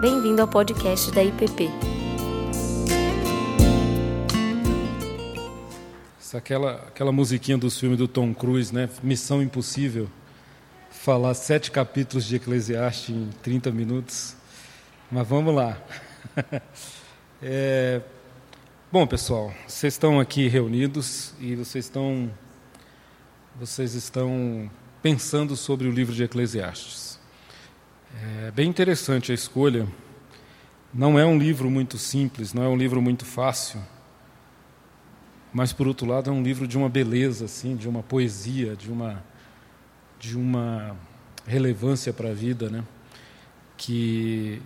Bem-vindo ao podcast da IPP. Aquela, aquela musiquinha dos filmes do Tom Cruise, né? Missão Impossível. Falar sete capítulos de Eclesiastes em 30 minutos. Mas vamos lá. É, bom, pessoal, vocês estão aqui reunidos e vocês estão, vocês estão pensando sobre o livro de Eclesiastes. É bem interessante a escolha. Não é um livro muito simples, não é um livro muito fácil, mas por outro lado é um livro de uma beleza, assim, de uma poesia, de uma de uma relevância para a vida, né? Que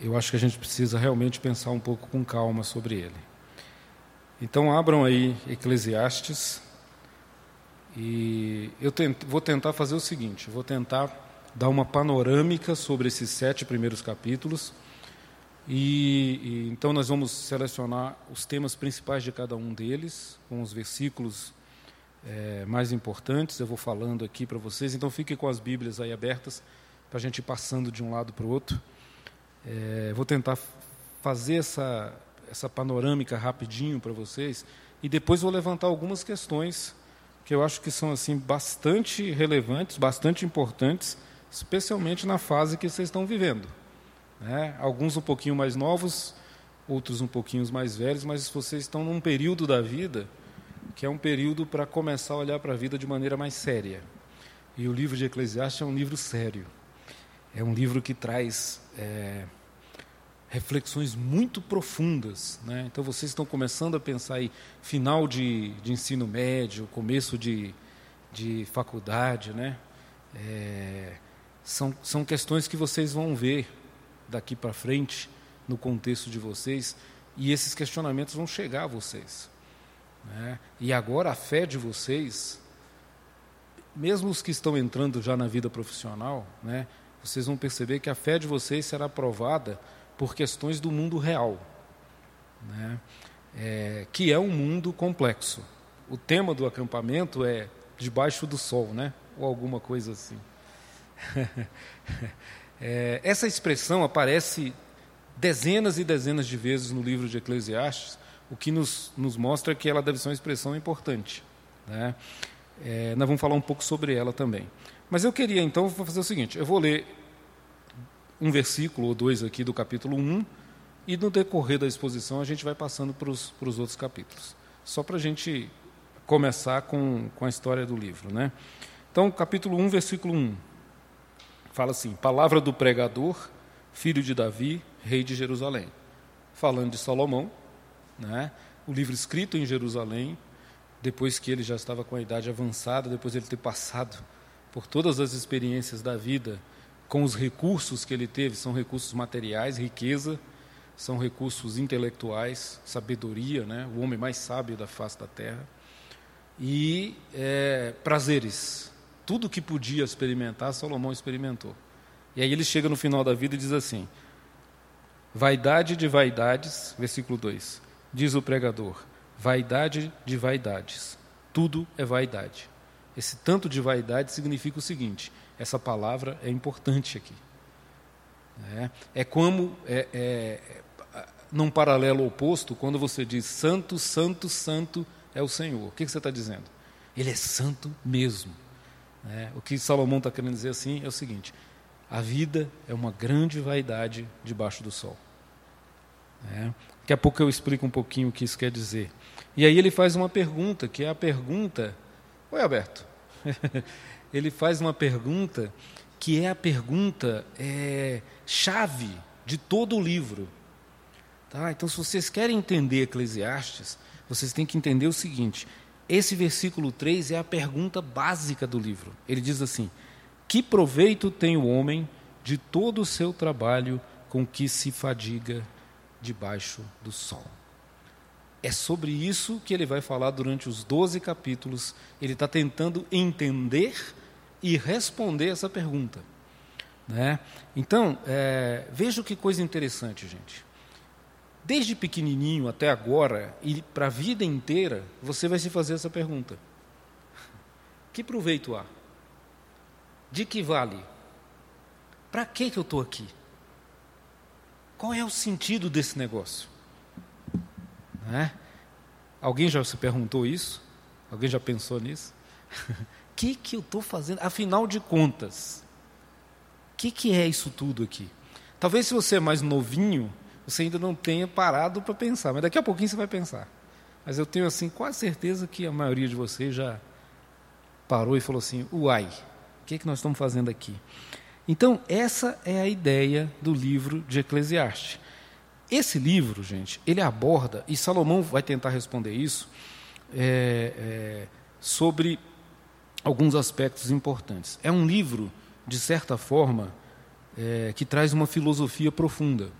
eu acho que a gente precisa realmente pensar um pouco com calma sobre ele. Então, abram aí Eclesiastes e eu vou tentar fazer o seguinte: vou tentar dar uma panorâmica sobre esses sete primeiros capítulos. E, e, então nós vamos selecionar os temas principais de cada um deles, com os versículos é, mais importantes. Eu vou falando aqui para vocês. Então fiquem com as Bíblias aí abertas para a gente ir passando de um lado para o outro. É, vou tentar fazer essa, essa panorâmica rapidinho para vocês e depois vou levantar algumas questões que eu acho que são assim bastante relevantes, bastante importantes, especialmente na fase que vocês estão vivendo. Né? Alguns um pouquinho mais novos, outros um pouquinho mais velhos, mas vocês estão num período da vida que é um período para começar a olhar para a vida de maneira mais séria. E o livro de Eclesiastes é um livro sério. É um livro que traz é, reflexões muito profundas. Né? Então, vocês estão começando a pensar aí, final de, de ensino médio, começo de, de faculdade. Né? É, são, são questões que vocês vão ver daqui para frente, no contexto de vocês, e esses questionamentos vão chegar a vocês. Né? E agora a fé de vocês, mesmo os que estão entrando já na vida profissional, né, vocês vão perceber que a fé de vocês será provada por questões do mundo real, né? é, que é um mundo complexo. O tema do acampamento é debaixo do sol, né? ou alguma coisa assim. é, essa expressão aparece dezenas e dezenas de vezes no livro de Eclesiastes, o que nos, nos mostra que ela deve ser uma expressão importante. Né? É, nós vamos falar um pouco sobre ela também. Mas eu queria, então, fazer o seguinte: eu vou ler um versículo ou dois aqui do capítulo 1, e no decorrer da exposição a gente vai passando para os, outros capítulos. Só para a gente começar com, com a história do livro. Né? Então, capítulo 1, versículo 1. Fala assim: Palavra do pregador, filho de Davi, rei de Jerusalém. Falando de Salomão, né? o livro escrito em Jerusalém, depois que ele já estava com a idade avançada, depois de ele ter passado por todas as experiências da vida, com os recursos que ele teve, são recursos materiais, riqueza, são recursos intelectuais, sabedoria, né? o homem mais sábio da face da terra, e é, prazeres. Tudo que podia experimentar, Salomão experimentou. E aí ele chega no final da vida e diz assim: Vaidade de vaidades, versículo 2, diz o pregador, vaidade de vaidades, tudo é vaidade. Esse tanto de vaidade significa o seguinte: essa palavra é importante aqui. É, é como, é, é, num paralelo oposto, quando você diz santo, santo, santo é o Senhor. O que, que você está dizendo? Ele é santo mesmo. É, o que Salomão está querendo dizer assim é o seguinte: a vida é uma grande vaidade debaixo do sol. É, daqui a pouco eu explico um pouquinho o que isso quer dizer. E aí ele faz uma pergunta, que é a pergunta. Oi, Alberto. ele faz uma pergunta que é a pergunta é, chave de todo o livro. Tá? Então, se vocês querem entender Eclesiastes, vocês têm que entender o seguinte: esse versículo 3 é a pergunta básica do livro. Ele diz assim: Que proveito tem o homem de todo o seu trabalho com que se fadiga debaixo do sol? É sobre isso que ele vai falar durante os 12 capítulos. Ele está tentando entender e responder essa pergunta. Né? Então, é, veja que coisa interessante, gente. Desde pequenininho até agora e para a vida inteira, você vai se fazer essa pergunta: Que proveito há? De que vale? Para que, que eu estou aqui? qual é o sentido desse negócio? Né? Alguém já se perguntou isso? Alguém já pensou nisso? O que, que eu estou fazendo? Afinal de contas, o que, que é isso tudo aqui? Talvez se você é mais novinho, você ainda não tenha parado para pensar, mas daqui a pouquinho você vai pensar. Mas eu tenho assim quase certeza que a maioria de vocês já parou e falou assim: "Uai, o que, que nós estamos fazendo aqui?" Então, essa é a ideia do livro de Eclesiastes. Esse livro, gente, ele aborda, e Salomão vai tentar responder isso, é, é, sobre alguns aspectos importantes. É um livro, de certa forma, é, que traz uma filosofia profunda.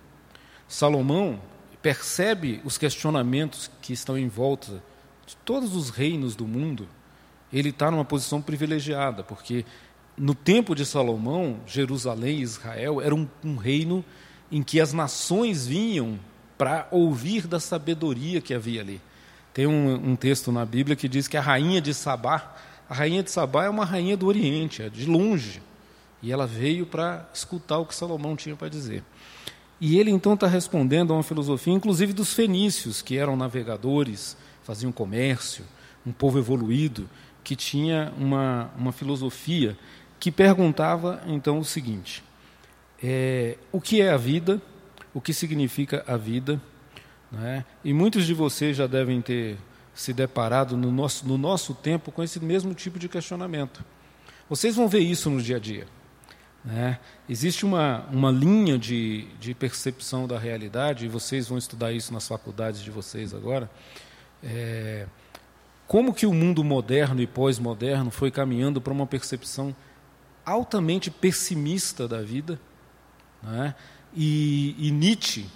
Salomão percebe os questionamentos que estão em volta de todos os reinos do mundo. Ele está numa posição privilegiada, porque no tempo de Salomão, Jerusalém e Israel era um, um reino em que as nações vinham para ouvir da sabedoria que havia ali. Tem um, um, texto na Bíblia que diz que a rainha de Sabá, a rainha de Sabá é uma rainha do Oriente, é de longe, e ela veio para escutar o que Salomão tinha para dizer. E ele então está respondendo a uma filosofia, inclusive dos fenícios, que eram navegadores, faziam comércio, um povo evoluído, que tinha uma, uma filosofia que perguntava então o seguinte: é, o que é a vida? O que significa a vida? Né? E muitos de vocês já devem ter se deparado no nosso, no nosso tempo com esse mesmo tipo de questionamento. Vocês vão ver isso no dia a dia. Né? Existe uma, uma linha de, de percepção da realidade, e vocês vão estudar isso nas faculdades de vocês agora. É, como que o mundo moderno e pós-moderno foi caminhando para uma percepção altamente pessimista da vida. Né? E, e, Nietzsche,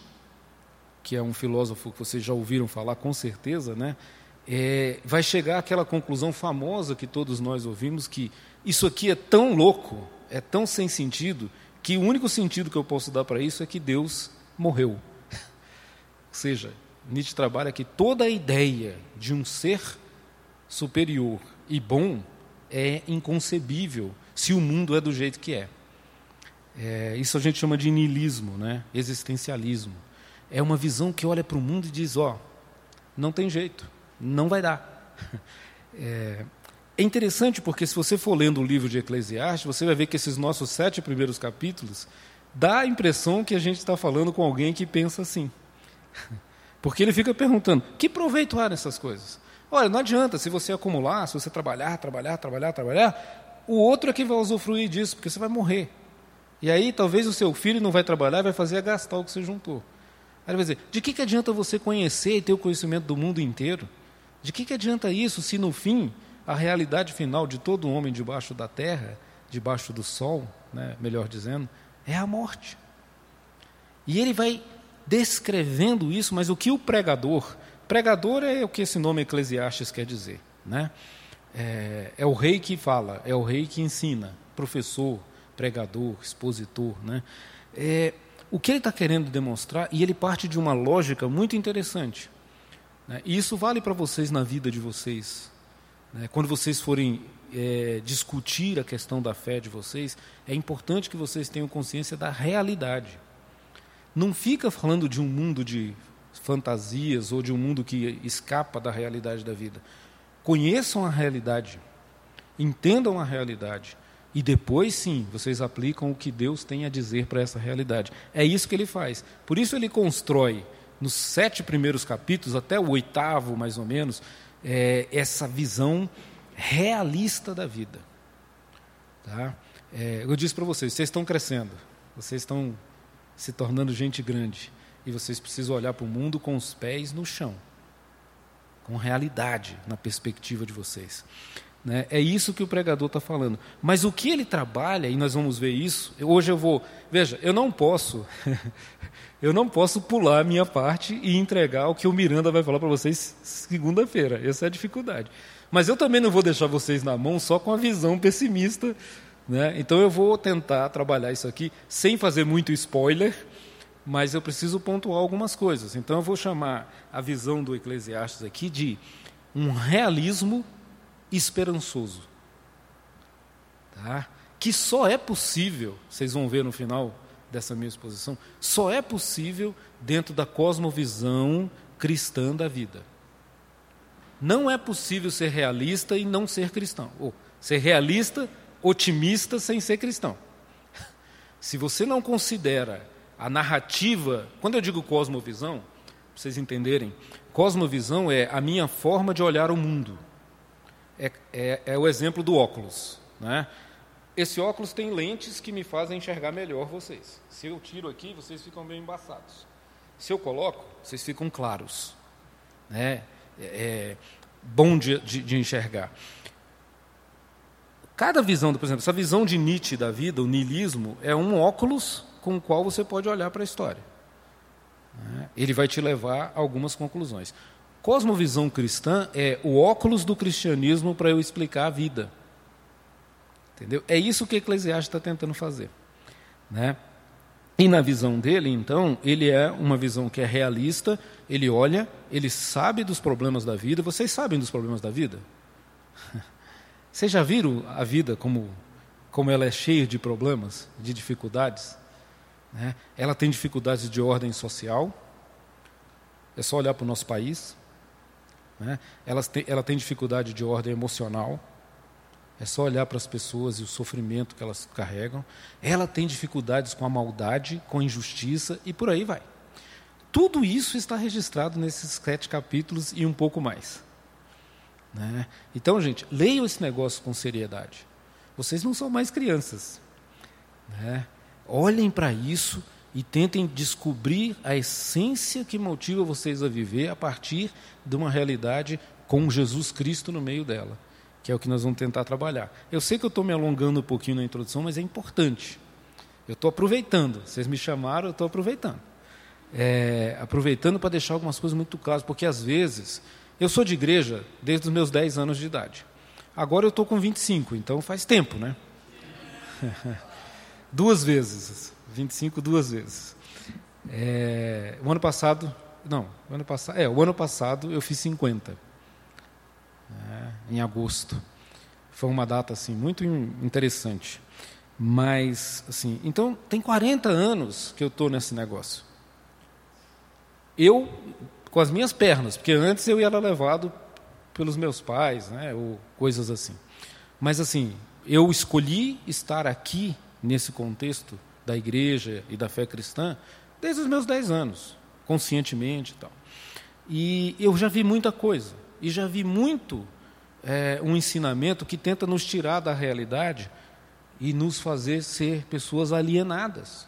que é um filósofo que vocês já ouviram falar com certeza, né? É, vai chegar àquela conclusão famosa que todos nós ouvimos, que isso aqui é tão louco, é tão sem sentido, que o único sentido que eu posso dar para isso é que Deus morreu. Ou seja, Nietzsche trabalha que toda a ideia de um ser superior e bom é inconcebível se o mundo é do jeito que é. é isso a gente chama de niilismo, né? existencialismo. É uma visão que olha para o mundo e diz: ó, oh, não tem jeito, não vai dar. É, é interessante porque se você for lendo o livro de Eclesiastes, você vai ver que esses nossos sete primeiros capítulos dá a impressão que a gente está falando com alguém que pensa assim. Porque ele fica perguntando: que proveito há nessas coisas? Olha, não adianta se você acumular, se você trabalhar, trabalhar, trabalhar, trabalhar, o outro é que vai usufruir disso, porque você vai morrer. E aí talvez o seu filho não vai trabalhar, vai fazer a gastar o que você juntou. Aí ele vai dizer: de que, que adianta você conhecer e ter o conhecimento do mundo inteiro? De que, que adianta isso se no fim a realidade final de todo homem debaixo da terra, debaixo do sol, né, melhor dizendo, é a morte? E ele vai descrevendo isso, mas o que o pregador, pregador é o que esse nome Eclesiastes quer dizer, né? é, é o rei que fala, é o rei que ensina, professor, pregador, expositor. Né? É, o que ele está querendo demonstrar, e ele parte de uma lógica muito interessante. Né? E isso vale para vocês na vida de vocês. Né? Quando vocês forem é, discutir a questão da fé de vocês, é importante que vocês tenham consciência da realidade. Não fica falando de um mundo de fantasias ou de um mundo que escapa da realidade da vida. Conheçam a realidade, entendam a realidade. E depois, sim, vocês aplicam o que Deus tem a dizer para essa realidade. É isso que ele faz. Por isso, ele constrói, nos sete primeiros capítulos, até o oitavo, mais ou menos, é, essa visão realista da vida. Tá? É, eu disse para vocês: vocês estão crescendo, vocês estão se tornando gente grande. E vocês precisam olhar para o mundo com os pés no chão com realidade na perspectiva de vocês. Né? É isso que o pregador está falando. Mas o que ele trabalha, e nós vamos ver isso, hoje eu vou. Veja, eu não posso. eu não posso pular a minha parte e entregar o que o Miranda vai falar para vocês segunda-feira. Essa é a dificuldade. Mas eu também não vou deixar vocês na mão só com a visão pessimista. Né? Então eu vou tentar trabalhar isso aqui sem fazer muito spoiler mas eu preciso pontuar algumas coisas. Então eu vou chamar a visão do Eclesiastes aqui de um realismo esperançoso. Tá? Que só é possível, vocês vão ver no final dessa minha exposição só é possível dentro da cosmovisão cristã da vida. Não é possível ser realista e não ser cristão. Ou ser realista, otimista sem ser cristão. Se você não considera a narrativa, quando eu digo cosmovisão, para vocês entenderem, cosmovisão é a minha forma de olhar o mundo. É, é, é o exemplo do óculos. Né? Esse óculos tem lentes que me fazem enxergar melhor vocês. Se eu tiro aqui, vocês ficam bem embaçados. Se eu coloco, vocês ficam claros. Né? É, é bom de, de, de, enxergar. Cada visão, por exemplo, essa visão de Nietzsche da vida, o niilismo, é um óculos com o qual você pode olhar para a história. Né? Ele vai te levar a algumas conclusões. Cosmovisão cristã é o óculos do cristianismo para eu explicar a vida. Entendeu? É isso que Eclesiastes está tentando fazer. Né? E na visão dele, então, ele é uma visão que é realista, ele olha, ele sabe dos problemas da vida. Vocês sabem dos problemas da vida? Vocês já viram a vida como, como ela é cheia de problemas, de dificuldades? Né? Ela tem dificuldades de ordem social, é só olhar para o nosso país. Né? Ela, tem, ela tem dificuldade de ordem emocional, é só olhar para as pessoas e o sofrimento que elas carregam. Ela tem dificuldades com a maldade, com a injustiça e por aí vai. Tudo isso está registrado nesses sete capítulos e um pouco mais. Né? Então, gente, leiam esse negócio com seriedade. Vocês não são mais crianças. Né? Olhem para isso e tentem descobrir a essência que motiva vocês a viver a partir de uma realidade com Jesus Cristo no meio dela que é o que nós vamos tentar trabalhar. Eu sei que eu estou me alongando um pouquinho na introdução, mas é importante. Eu estou aproveitando. Vocês me chamaram, eu estou aproveitando. É, aproveitando para deixar algumas coisas muito claras, porque às vezes eu sou de igreja desde os meus 10 anos de idade. Agora eu estou com 25, então faz tempo, né? duas vezes. 25 duas vezes. É, o ano passado, não, o ano passado, é, o ano passado eu fiz 50 né, em agosto. Foi uma data assim muito interessante. Mas, assim, então tem 40 anos que eu estou nesse negócio. Eu, com as minhas pernas, porque antes eu era levado pelos meus pais, né, ou coisas assim. Mas, assim, eu escolhi estar aqui, nesse contexto da igreja e da fé cristã, desde os meus 10 anos, conscientemente e tal. E eu já vi muita coisa. E já vi muito é, um ensinamento que tenta nos tirar da realidade e nos fazer ser pessoas alienadas.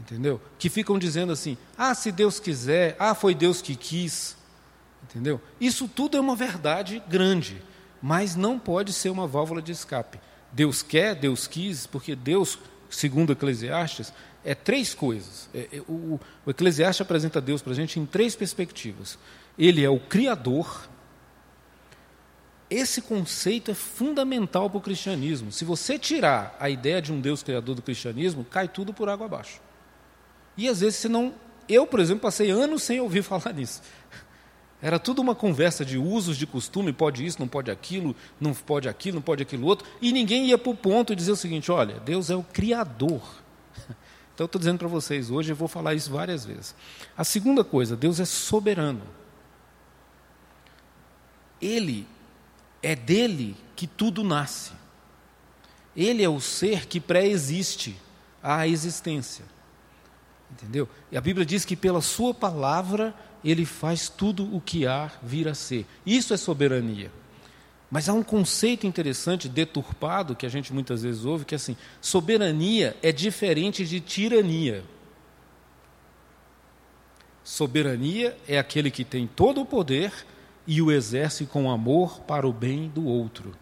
Entendeu? Que ficam dizendo assim: ah, se Deus quiser, ah, foi Deus que quis. Entendeu? Isso tudo é uma verdade grande, mas não pode ser uma válvula de escape. Deus quer, Deus quis, porque Deus, segundo Eclesiastes, é três coisas. É, é, o, o Eclesiastes apresenta Deus para a gente em três perspectivas. Ele é o Criador. Esse conceito é fundamental para o cristianismo. Se você tirar a ideia de um Deus criador do cristianismo, cai tudo por água abaixo. E às vezes, se não. Eu, por exemplo, passei anos sem ouvir falar nisso. Era tudo uma conversa de usos, de costume, pode isso, não pode aquilo, não pode aquilo, não pode aquilo outro, e ninguém ia para o ponto e dizer o seguinte: olha, Deus é o Criador. Então, eu estou dizendo para vocês hoje, eu vou falar isso várias vezes. A segunda coisa, Deus é soberano. Ele é dele que tudo nasce. Ele é o ser que pré-existe à existência. Entendeu? E a Bíblia diz que pela sua palavra ele faz tudo o que há vir a ser. Isso é soberania. Mas há um conceito interessante, deturpado, que a gente muitas vezes ouve, que é assim: soberania é diferente de tirania. Soberania é aquele que tem todo o poder e o exerce com amor para o bem do outro.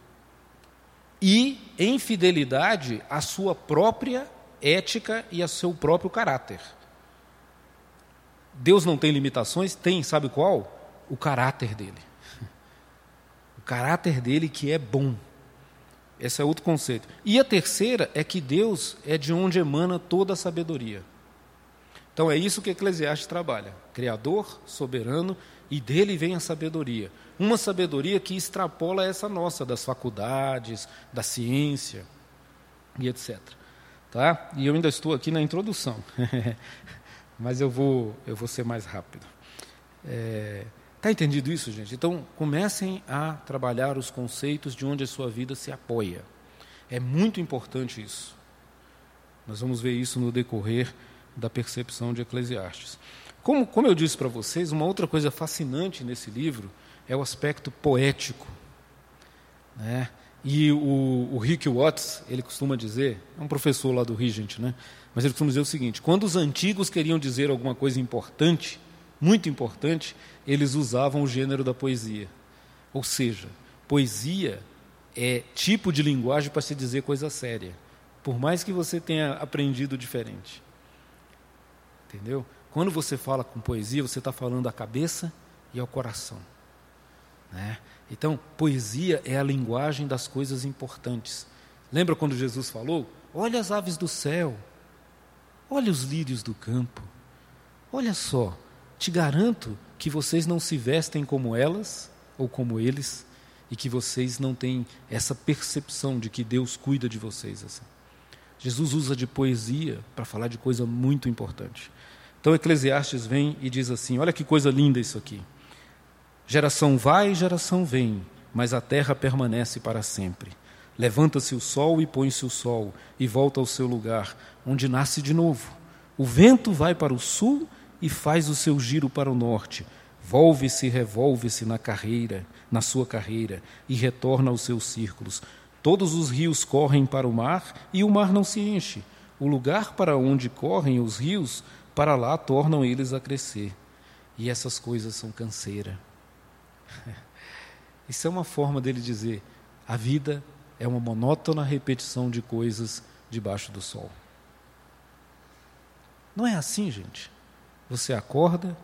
E, em fidelidade, à sua própria ética e ao seu próprio caráter. Deus não tem limitações? Tem, sabe qual? O caráter dele. O caráter dele que é bom. Esse é outro conceito. E a terceira é que Deus é de onde emana toda a sabedoria. Então é isso que Eclesiastes trabalha: Criador, soberano e dele vem a sabedoria. Uma sabedoria que extrapola essa nossa, das faculdades, da ciência e etc. tá? E eu ainda estou aqui na introdução, mas eu vou, eu vou ser mais rápido. É, tá entendido isso, gente? Então comecem a trabalhar os conceitos de onde a sua vida se apoia. É muito importante isso. Nós vamos ver isso no decorrer da percepção de Eclesiastes. Como, como eu disse para vocês, uma outra coisa fascinante nesse livro é o aspecto poético. Né? E o, o Rick Watts, ele costuma dizer, é um professor lá do Regent, né? Mas ele costuma dizer o seguinte: quando os antigos queriam dizer alguma coisa importante, muito importante, eles usavam o gênero da poesia. Ou seja, poesia é tipo de linguagem para se dizer coisa séria, por mais que você tenha aprendido diferente. Entendeu? Quando você fala com poesia, você está falando à cabeça e ao coração. Né? Então, poesia é a linguagem das coisas importantes. Lembra quando Jesus falou? Olha as aves do céu, olha os lírios do campo. Olha só, te garanto que vocês não se vestem como elas ou como eles e que vocês não têm essa percepção de que Deus cuida de vocês assim. Jesus usa de poesia para falar de coisa muito importante. Então Eclesiastes vem e diz assim: olha que coisa linda isso aqui. Geração vai, geração vem, mas a terra permanece para sempre. Levanta-se o sol e põe-se o sol, e volta ao seu lugar, onde nasce de novo. O vento vai para o sul e faz o seu giro para o norte. Volve-se e revolve-se na carreira, na sua carreira, e retorna aos seus círculos. Todos os rios correm para o mar, e o mar não se enche. O lugar para onde correm os rios, para lá tornam eles a crescer. E essas coisas são canseira. Isso é uma forma dele dizer: a vida é uma monótona repetição de coisas debaixo do sol. Não é assim, gente. Você acorda,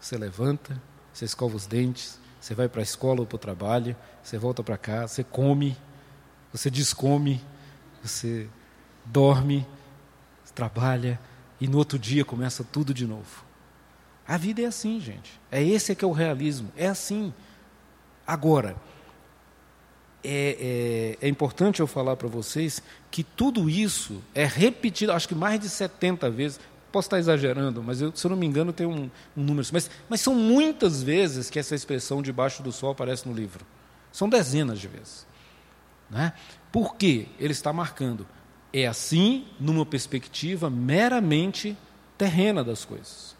você levanta, você escova os dentes, você vai para a escola ou para o trabalho, você volta para casa, você come, você descome, você dorme, trabalha e no outro dia começa tudo de novo. A vida é assim, gente. É esse que é o realismo. É assim. Agora, é, é, é importante eu falar para vocês que tudo isso é repetido, acho que mais de 70 vezes. Posso estar exagerando, mas eu, se eu não me engano tem um, um número. Mas, mas são muitas vezes que essa expressão debaixo do sol aparece no livro. São dezenas de vezes. Né? Por quê? Ele está marcando. É assim numa perspectiva meramente terrena das coisas.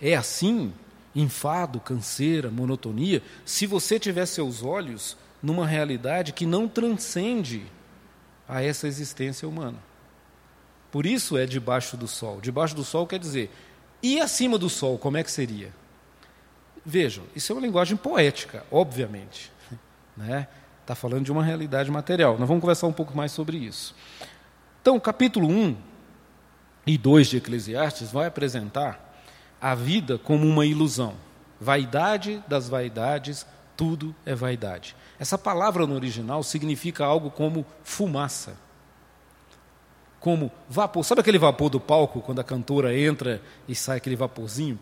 É assim, enfado, canseira, monotonia, se você tiver seus olhos numa realidade que não transcende a essa existência humana. Por isso é debaixo do sol. Debaixo do sol quer dizer, e acima do sol, como é que seria? Vejam, isso é uma linguagem poética, obviamente. Né? Está falando de uma realidade material. Nós vamos conversar um pouco mais sobre isso. Então, capítulo 1 e 2 de Eclesiastes vai apresentar a vida como uma ilusão. Vaidade das vaidades, tudo é vaidade. Essa palavra no original significa algo como fumaça. Como vapor. Sabe aquele vapor do palco, quando a cantora entra e sai aquele vaporzinho?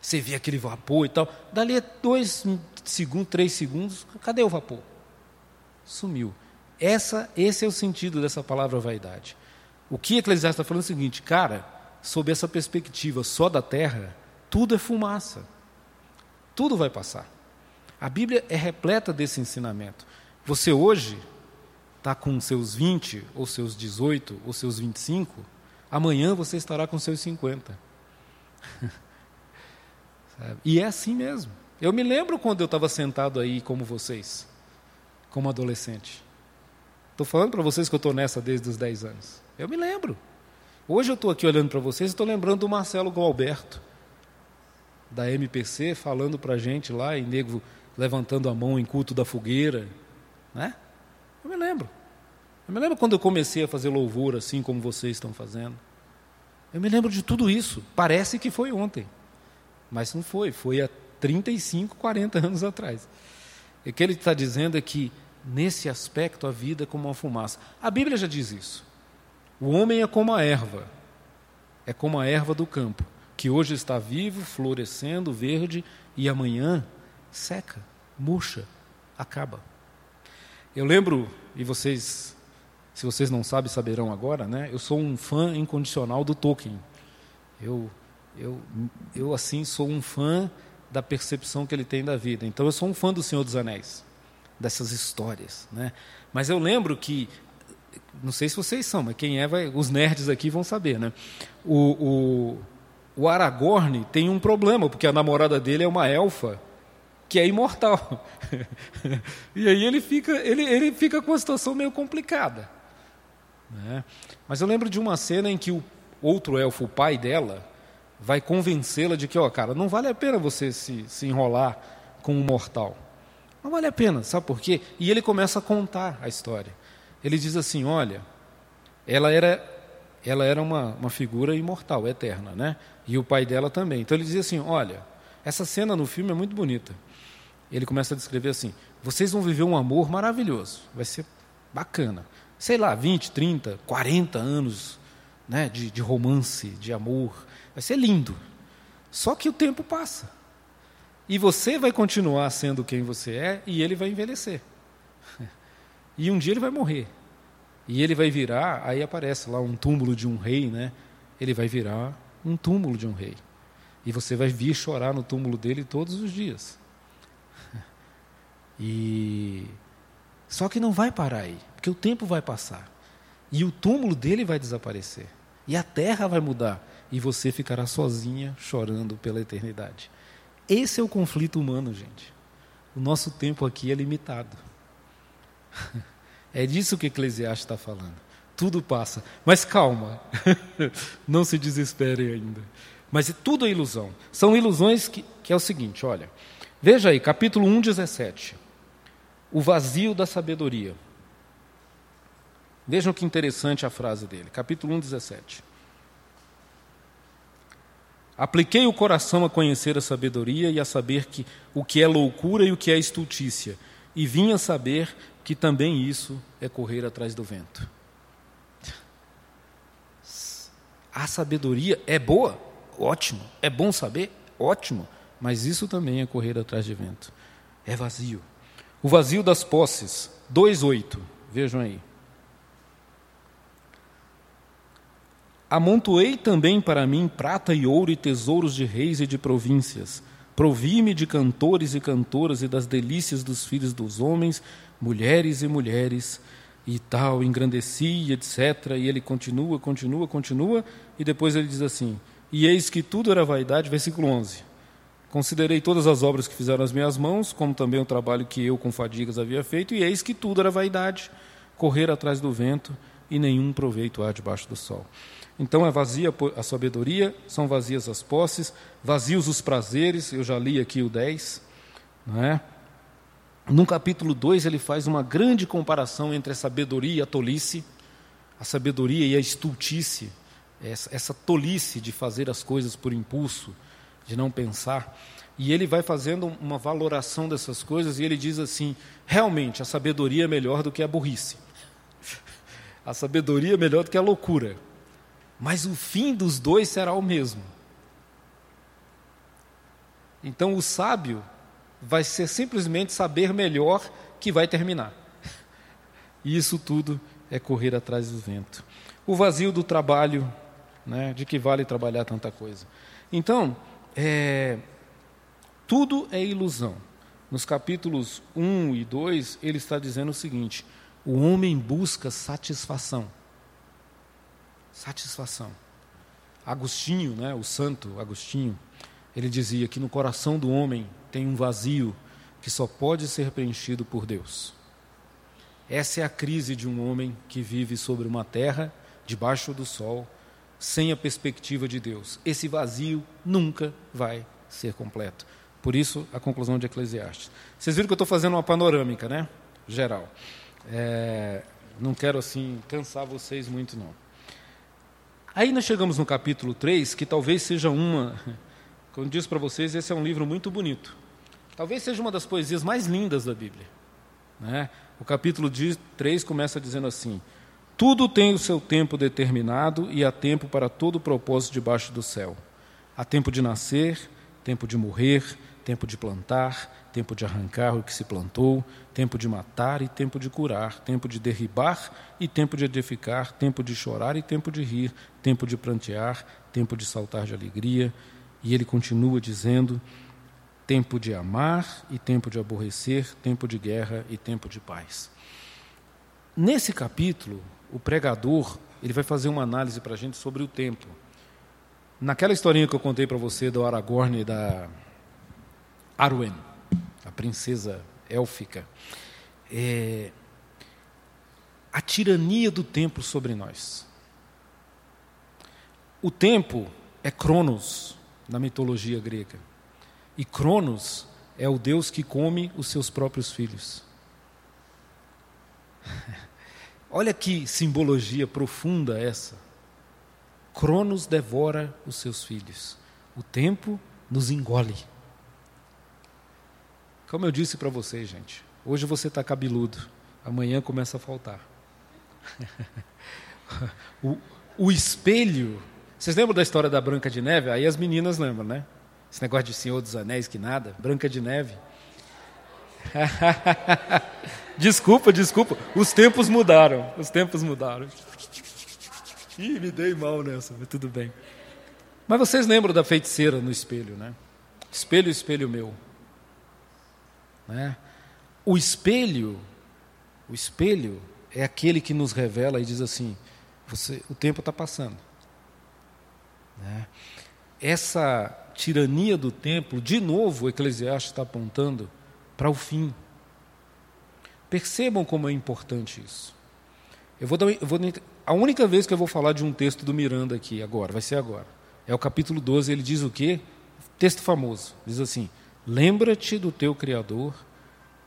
Você vê aquele vapor e tal. Dali a dois segundos, três segundos, cadê o vapor? Sumiu. Essa, esse é o sentido dessa palavra vaidade. O que Eclesiastes está falando é o seguinte, cara, sob essa perspectiva só da terra, tudo é fumaça. Tudo vai passar. A Bíblia é repleta desse ensinamento. Você hoje está com seus 20, ou seus 18, ou seus 25, amanhã você estará com seus 50. e é assim mesmo. Eu me lembro quando eu estava sentado aí como vocês, como adolescente. Estou falando para vocês que eu estou nessa desde os 10 anos. Eu me lembro. Hoje eu estou aqui olhando para vocês e estou lembrando do Marcelo Galberto, da MPC, falando para a gente lá, e nego levantando a mão em culto da fogueira. Né? Eu me lembro. Eu me lembro quando eu comecei a fazer louvor assim como vocês estão fazendo. Eu me lembro de tudo isso. Parece que foi ontem. Mas não foi. Foi há 35, 40 anos atrás. E o que ele está dizendo é que, nesse aspecto, a vida é como uma fumaça. A Bíblia já diz isso. O homem é como a erva, é como a erva do campo, que hoje está vivo, florescendo, verde, e amanhã seca, murcha, acaba. Eu lembro, e vocês se vocês não sabem, saberão agora, né? Eu sou um fã incondicional do Tolkien. Eu, eu, eu assim sou um fã da percepção que ele tem da vida. Então eu sou um fã do Senhor dos Anéis, dessas histórias, né? Mas eu lembro que não sei se vocês são, mas quem é, vai, os nerds aqui vão saber, né? O, o, o Aragorn tem um problema, porque a namorada dele é uma elfa que é imortal. e aí ele fica, ele, ele fica com uma situação meio complicada. Né? Mas eu lembro de uma cena em que o outro elfo, o pai dela, vai convencê-la de que, ó, cara, não vale a pena você se, se enrolar com um mortal. Não vale a pena, sabe por quê? E ele começa a contar a história. Ele diz assim: olha, ela era, ela era uma, uma figura imortal, eterna, né? E o pai dela também. Então ele dizia assim: olha, essa cena no filme é muito bonita. Ele começa a descrever assim: vocês vão viver um amor maravilhoso, vai ser bacana sei lá, 20, 30, 40 anos né, de, de romance, de amor. Vai ser lindo. Só que o tempo passa. E você vai continuar sendo quem você é e ele vai envelhecer. E um dia ele vai morrer. E ele vai virar, aí aparece lá um túmulo de um rei, né? Ele vai virar um túmulo de um rei. E você vai vir chorar no túmulo dele todos os dias. E só que não vai parar aí, porque o tempo vai passar. E o túmulo dele vai desaparecer. E a terra vai mudar. E você ficará sozinha chorando pela eternidade. Esse é o conflito humano, gente. O nosso tempo aqui é limitado. É disso que Eclesiastes está falando. Tudo passa. Mas calma, não se desespere ainda. Mas tudo é ilusão. São ilusões que, que é o seguinte: olha, veja aí, capítulo 1, 17 o vazio da sabedoria. Vejam que interessante a frase dele, capítulo 1, 17. Apliquei o coração a conhecer a sabedoria e a saber que o que é loucura e o que é estultícia, e vim a saber que também isso é correr atrás do vento. A sabedoria é boa, ótimo. É bom saber, ótimo. Mas isso também é correr atrás de vento. É vazio. O vazio das posses, 2,8. Vejam aí. Amontoei também para mim prata e ouro e tesouros de reis e de províncias. Provi-me de cantores e cantoras e das delícias dos filhos dos homens, mulheres e mulheres, e tal, engrandeci, etc. E ele continua, continua, continua, e depois ele diz assim: E eis que tudo era vaidade, versículo 11. Considerei todas as obras que fizeram as minhas mãos, como também o trabalho que eu com fadigas havia feito, e eis que tudo era vaidade, correr atrás do vento, e nenhum proveito há debaixo do sol. Então é vazia a sabedoria, são vazias as posses, vazios os prazeres, eu já li aqui o 10, não é? No capítulo 2 ele faz uma grande comparação entre a sabedoria e a tolice, a sabedoria e a estultice, essa, essa tolice de fazer as coisas por impulso, de não pensar. E ele vai fazendo uma valoração dessas coisas e ele diz assim: realmente a sabedoria é melhor do que a burrice. A sabedoria é melhor do que a loucura. Mas o fim dos dois será o mesmo. Então o sábio vai ser simplesmente saber melhor que vai terminar. E isso tudo é correr atrás do vento. O vazio do trabalho, né, de que vale trabalhar tanta coisa. Então, é, tudo é ilusão. Nos capítulos 1 e 2, ele está dizendo o seguinte: o homem busca satisfação. Satisfação. Agostinho, né, o santo Agostinho, ele dizia que no coração do homem tem um vazio que só pode ser preenchido por Deus. Essa é a crise de um homem que vive sobre uma terra, debaixo do sol, sem a perspectiva de Deus. Esse vazio nunca vai ser completo. Por isso, a conclusão de Eclesiastes. Vocês viram que eu estou fazendo uma panorâmica, né? Geral. É, não quero, assim, cansar vocês muito, não. Aí nós chegamos no capítulo 3, que talvez seja uma. Como disse para vocês, esse é um livro muito bonito. Talvez seja uma das poesias mais lindas da Bíblia. Né? O capítulo 3 começa dizendo assim: tudo tem o seu tempo determinado e há tempo para todo propósito debaixo do céu. Há tempo de nascer, tempo de morrer, tempo de plantar, tempo de arrancar o que se plantou, tempo de matar e tempo de curar, tempo de derribar e tempo de edificar, tempo de chorar e tempo de rir, tempo de prantear, tempo de saltar de alegria. E ele continua dizendo: tempo de amar e tempo de aborrecer, tempo de guerra e tempo de paz. Nesse capítulo, o pregador ele vai fazer uma análise para a gente sobre o tempo. Naquela historinha que eu contei para você do Aragorn e da Arwen, a princesa élfica, é, a tirania do tempo sobre nós. O tempo é Cronos na mitologia grega. E Cronos é o deus que come os seus próprios filhos. Olha que simbologia profunda essa. Cronos devora os seus filhos. O tempo nos engole. Como eu disse para vocês, gente, hoje você está cabeludo, amanhã começa a faltar. o, o espelho. Vocês lembram da história da Branca de Neve? Aí as meninas lembram, né? Esse negócio de Senhor dos Anéis que nada, Branca de Neve. desculpa, desculpa. Os tempos mudaram. Os tempos mudaram. Ih, me dei mal nessa, mas tudo bem. Mas vocês lembram da feiticeira no espelho, né? Espelho, espelho meu. Né? O espelho, o espelho é aquele que nos revela e diz assim: você, o tempo está passando. Né? Essa tirania do tempo, de novo, o Eclesiastes está apontando para o fim. Percebam como é importante isso. Eu vou, dar, eu vou a única vez que eu vou falar de um texto do Miranda aqui agora, vai ser agora. É o capítulo 12, ele diz o quê? Texto famoso. Diz assim: Lembra-te do teu Criador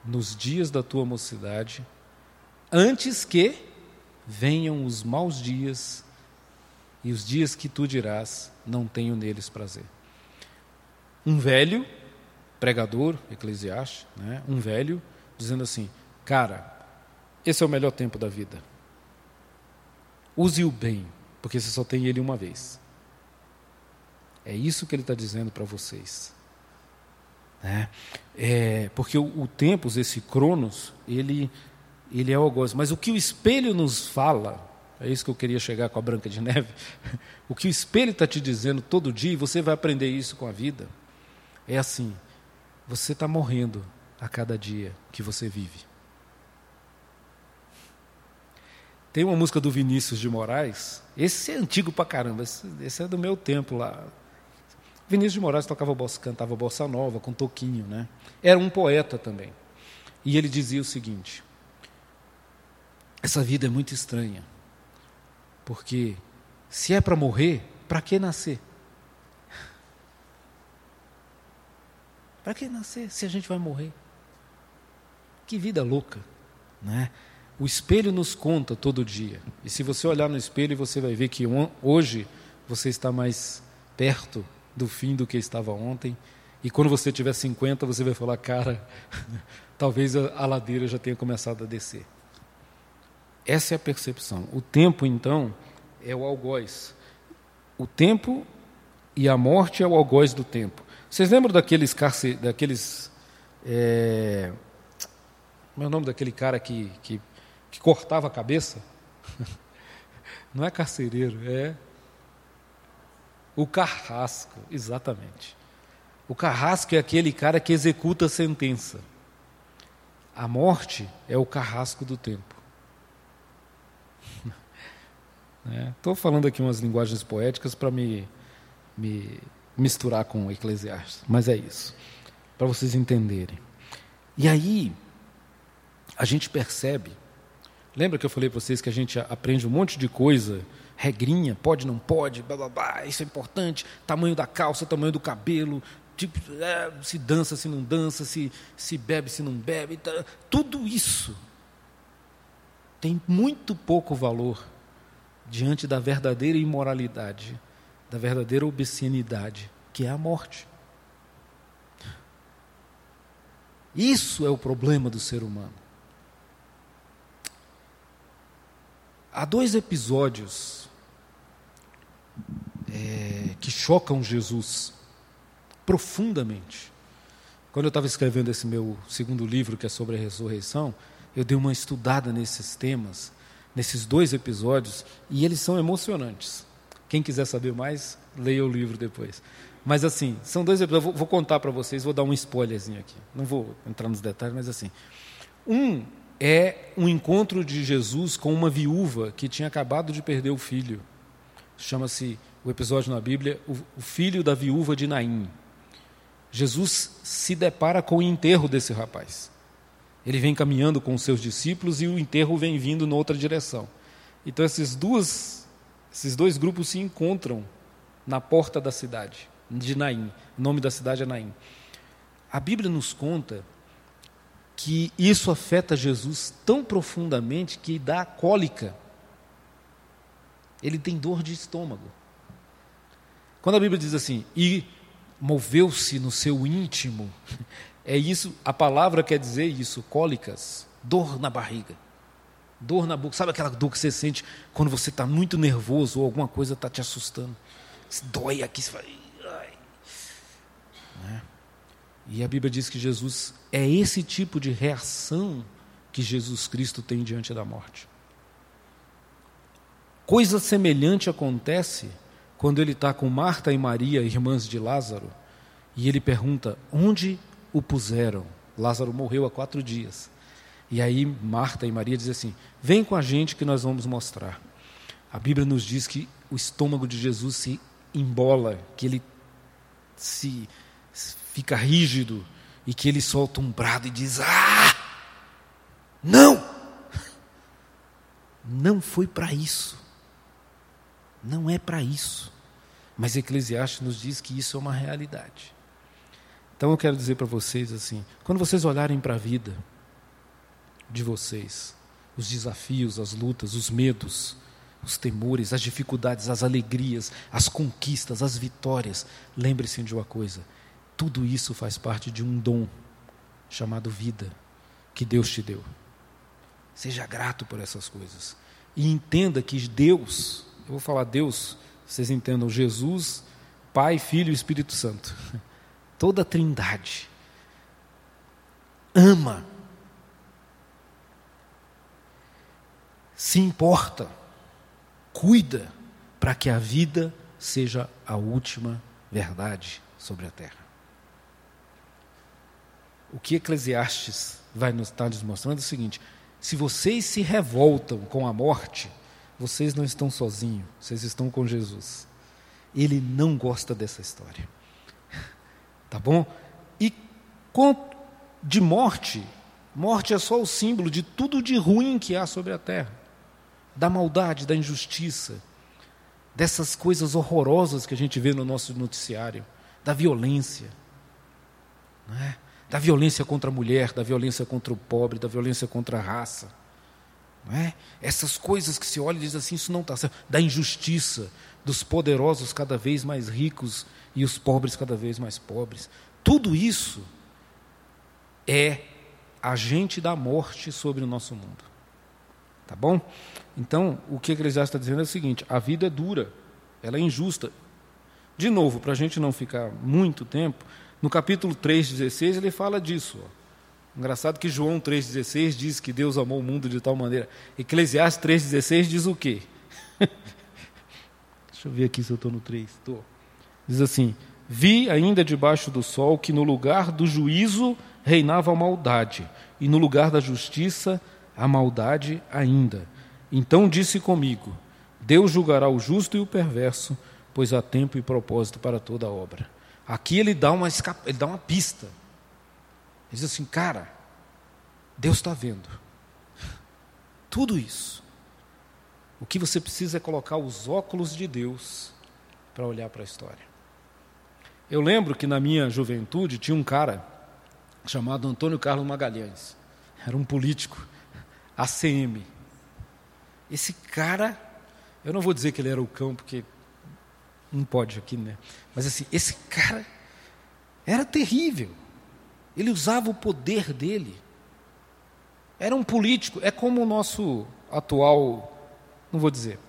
nos dias da tua mocidade, antes que venham os maus dias e os dias que tu dirás, não tenho neles prazer. Um velho, pregador, eclesiastes, né? um velho, dizendo assim: Cara, esse é o melhor tempo da vida. Use-o bem, porque você só tem ele uma vez. É isso que ele está dizendo para vocês. Né? É, porque o, o tempos, esse cronos, ele, ele é algoz. Mas o que o espelho nos fala, é isso que eu queria chegar com a Branca de Neve, o que o espelho está te dizendo todo dia, e você vai aprender isso com a vida, é assim: você está morrendo a cada dia que você vive. Tem uma música do Vinícius de Moraes, esse é antigo pra caramba, esse, esse é do meu tempo lá, Vinícius de Moraes tocava bossa, cantava bossa nova com toquinho, né? Era um poeta também. E ele dizia o seguinte: Essa vida é muito estranha. Porque se é para morrer, para que nascer? Para que nascer se a gente vai morrer? Que vida louca, né? O espelho nos conta todo dia. E se você olhar no espelho, você vai ver que hoje você está mais perto do fim do que estava ontem. E quando você tiver 50, você vai falar, cara, talvez a, ladeira já tenha começado a descer. Essa é a percepção. O tempo, então, é o algoz. O tempo e a morte é o algoz do tempo. Vocês lembram daqueles carce... daqueles é... Como é o nome daquele cara que, que, que cortava a cabeça? Não é carcereiro, é o carrasco, exatamente. O carrasco é aquele cara que executa a sentença. A morte é o carrasco do tempo. Estou é, falando aqui umas linguagens poéticas para me, me misturar com Eclesiastes, mas é isso, para vocês entenderem. E aí, a gente percebe, lembra que eu falei para vocês que a gente aprende um monte de coisa regrinha, pode, não pode, blá, blá, blá, isso é importante, tamanho da calça, tamanho do cabelo, tipo, é, se dança, se não dança, se, se bebe, se não bebe, tá, tudo isso tem muito pouco valor diante da verdadeira imoralidade, da verdadeira obscenidade, que é a morte. Isso é o problema do ser humano. Há dois episódios é, que chocam Jesus profundamente. quando eu estava escrevendo esse meu segundo livro, que é sobre a ressurreição, eu dei uma estudada nesses temas, nesses dois episódios, e eles são emocionantes. Quem quiser saber mais, leia o livro depois. Mas assim, são dois episódios, vou, vou contar para vocês, vou dar um spoilerzinho aqui. Não vou entrar nos detalhes, mas assim. Um é um encontro de Jesus com uma viúva que tinha acabado de perder o filho. Chama-se o episódio na Bíblia, o, o filho da viúva de Naim. Jesus se depara com o enterro desse rapaz. Ele vem caminhando com os seus discípulos e o enterro vem vindo em outra direção. Então esses duas, esses dois grupos se encontram na porta da cidade de Naim. O nome da cidade é Naim. A Bíblia nos conta que isso afeta Jesus tão profundamente que dá cólica. Ele tem dor de estômago. Quando a Bíblia diz assim, e moveu-se no seu íntimo, é isso, a palavra quer dizer isso, cólicas, dor na barriga, dor na boca. Sabe aquela dor que você sente quando você está muito nervoso ou alguma coisa está te assustando? Dói aqui, você fala, ai. Né? E a Bíblia diz que Jesus é esse tipo de reação que Jesus Cristo tem diante da morte. Coisa semelhante acontece quando ele está com Marta e Maria, irmãs de Lázaro, e ele pergunta: onde o puseram? Lázaro morreu há quatro dias. E aí Marta e Maria dizem assim: vem com a gente que nós vamos mostrar. A Bíblia nos diz que o estômago de Jesus se embola, que ele se fica rígido e que ele solta um brado e diz: Ah! Não! Não foi para isso. Não é para isso. Mas Eclesiastes nos diz que isso é uma realidade. Então eu quero dizer para vocês assim: quando vocês olharem para a vida de vocês, os desafios, as lutas, os medos, os temores, as dificuldades, as alegrias, as conquistas, as vitórias, lembre-se de uma coisa: tudo isso faz parte de um dom chamado vida que Deus te deu. Seja grato por essas coisas. E entenda que Deus, eu vou falar Deus vocês entendam, Jesus, Pai, Filho e Espírito Santo. Toda a trindade. Ama. Se importa. Cuida para que a vida seja a última verdade sobre a terra. O que Eclesiastes vai nos estar nos mostrando é o seguinte: se vocês se revoltam com a morte, vocês não estão sozinhos, vocês estão com Jesus. Ele não gosta dessa história. Tá bom? E de morte, morte é só o símbolo de tudo de ruim que há sobre a terra. Da maldade, da injustiça, dessas coisas horrorosas que a gente vê no nosso noticiário, da violência. É? Da violência contra a mulher, da violência contra o pobre, da violência contra a raça é? Essas coisas que se olha e diz assim, isso não está certo. Da injustiça, dos poderosos cada vez mais ricos e os pobres cada vez mais pobres. Tudo isso é agente da morte sobre o nosso mundo. Tá bom? Então, o que Eclesiastes está dizendo é o seguinte: a vida é dura, ela é injusta. De novo, para a gente não ficar muito tempo, no capítulo 3,16 ele fala disso. Ó. Engraçado que João 3,16 diz que Deus amou o mundo de tal maneira. Eclesiastes 3,16 diz o quê? Deixa eu ver aqui se eu estou no 3. Tô. Diz assim: Vi ainda debaixo do sol que no lugar do juízo reinava a maldade, e no lugar da justiça a maldade ainda. Então disse comigo: Deus julgará o justo e o perverso, pois há tempo e propósito para toda obra. Aqui ele dá uma, ele dá uma pista ele diz assim, cara, Deus está vendo tudo isso. O que você precisa é colocar os óculos de Deus para olhar para a história. Eu lembro que na minha juventude tinha um cara chamado Antônio Carlos Magalhães. Era um político, ACM. Esse cara, eu não vou dizer que ele era o cão, porque não pode aqui, né? Mas assim, esse cara era terrível. Ele usava o poder dele. Era um político, é como o nosso atual, não vou dizer,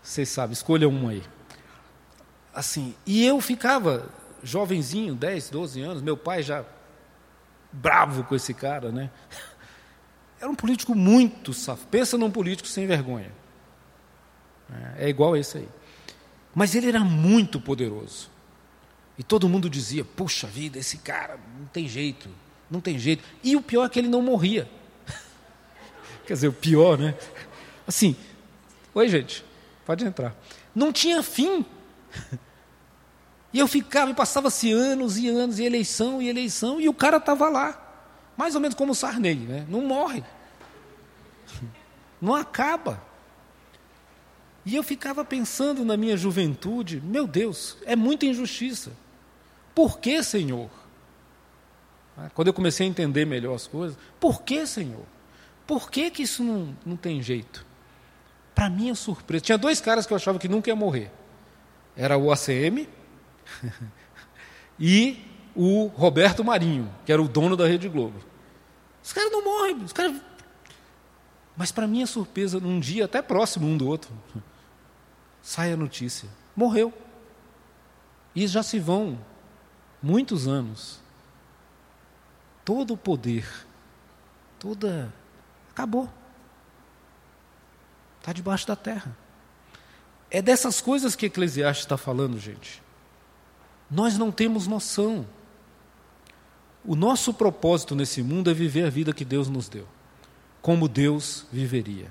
vocês sabem, escolha um aí. Assim, e eu ficava jovenzinho, 10, 12 anos, meu pai já bravo com esse cara, né? Era um político muito safado. Pensa num político sem vergonha. É igual esse aí. Mas ele era muito poderoso. E todo mundo dizia: puxa vida, esse cara não tem jeito, não tem jeito. E o pior é que ele não morria. Quer dizer, o pior, né? Assim, oi gente, pode entrar. Não tinha fim. E eu ficava, e passava-se anos e anos, e eleição e eleição, e o cara estava lá. Mais ou menos como o Sarney, né? Não morre. Não acaba. E eu ficava pensando na minha juventude, meu Deus, é muita injustiça. Por que, Senhor? Ah, quando eu comecei a entender melhor as coisas, por que, Senhor? Por que, que isso não, não tem jeito? Para minha surpresa, tinha dois caras que eu achava que nunca ia morrer. Era o ACM e o Roberto Marinho, que era o dono da Rede Globo. Os caras não morrem, os caras... Mas para minha surpresa, num dia até próximo um do outro, sai a notícia: morreu. E já se vão muitos anos. Todo o poder, toda. acabou. Está debaixo da terra. É dessas coisas que Eclesiastes está falando, gente. Nós não temos noção. O nosso propósito nesse mundo é viver a vida que Deus nos deu, como Deus viveria.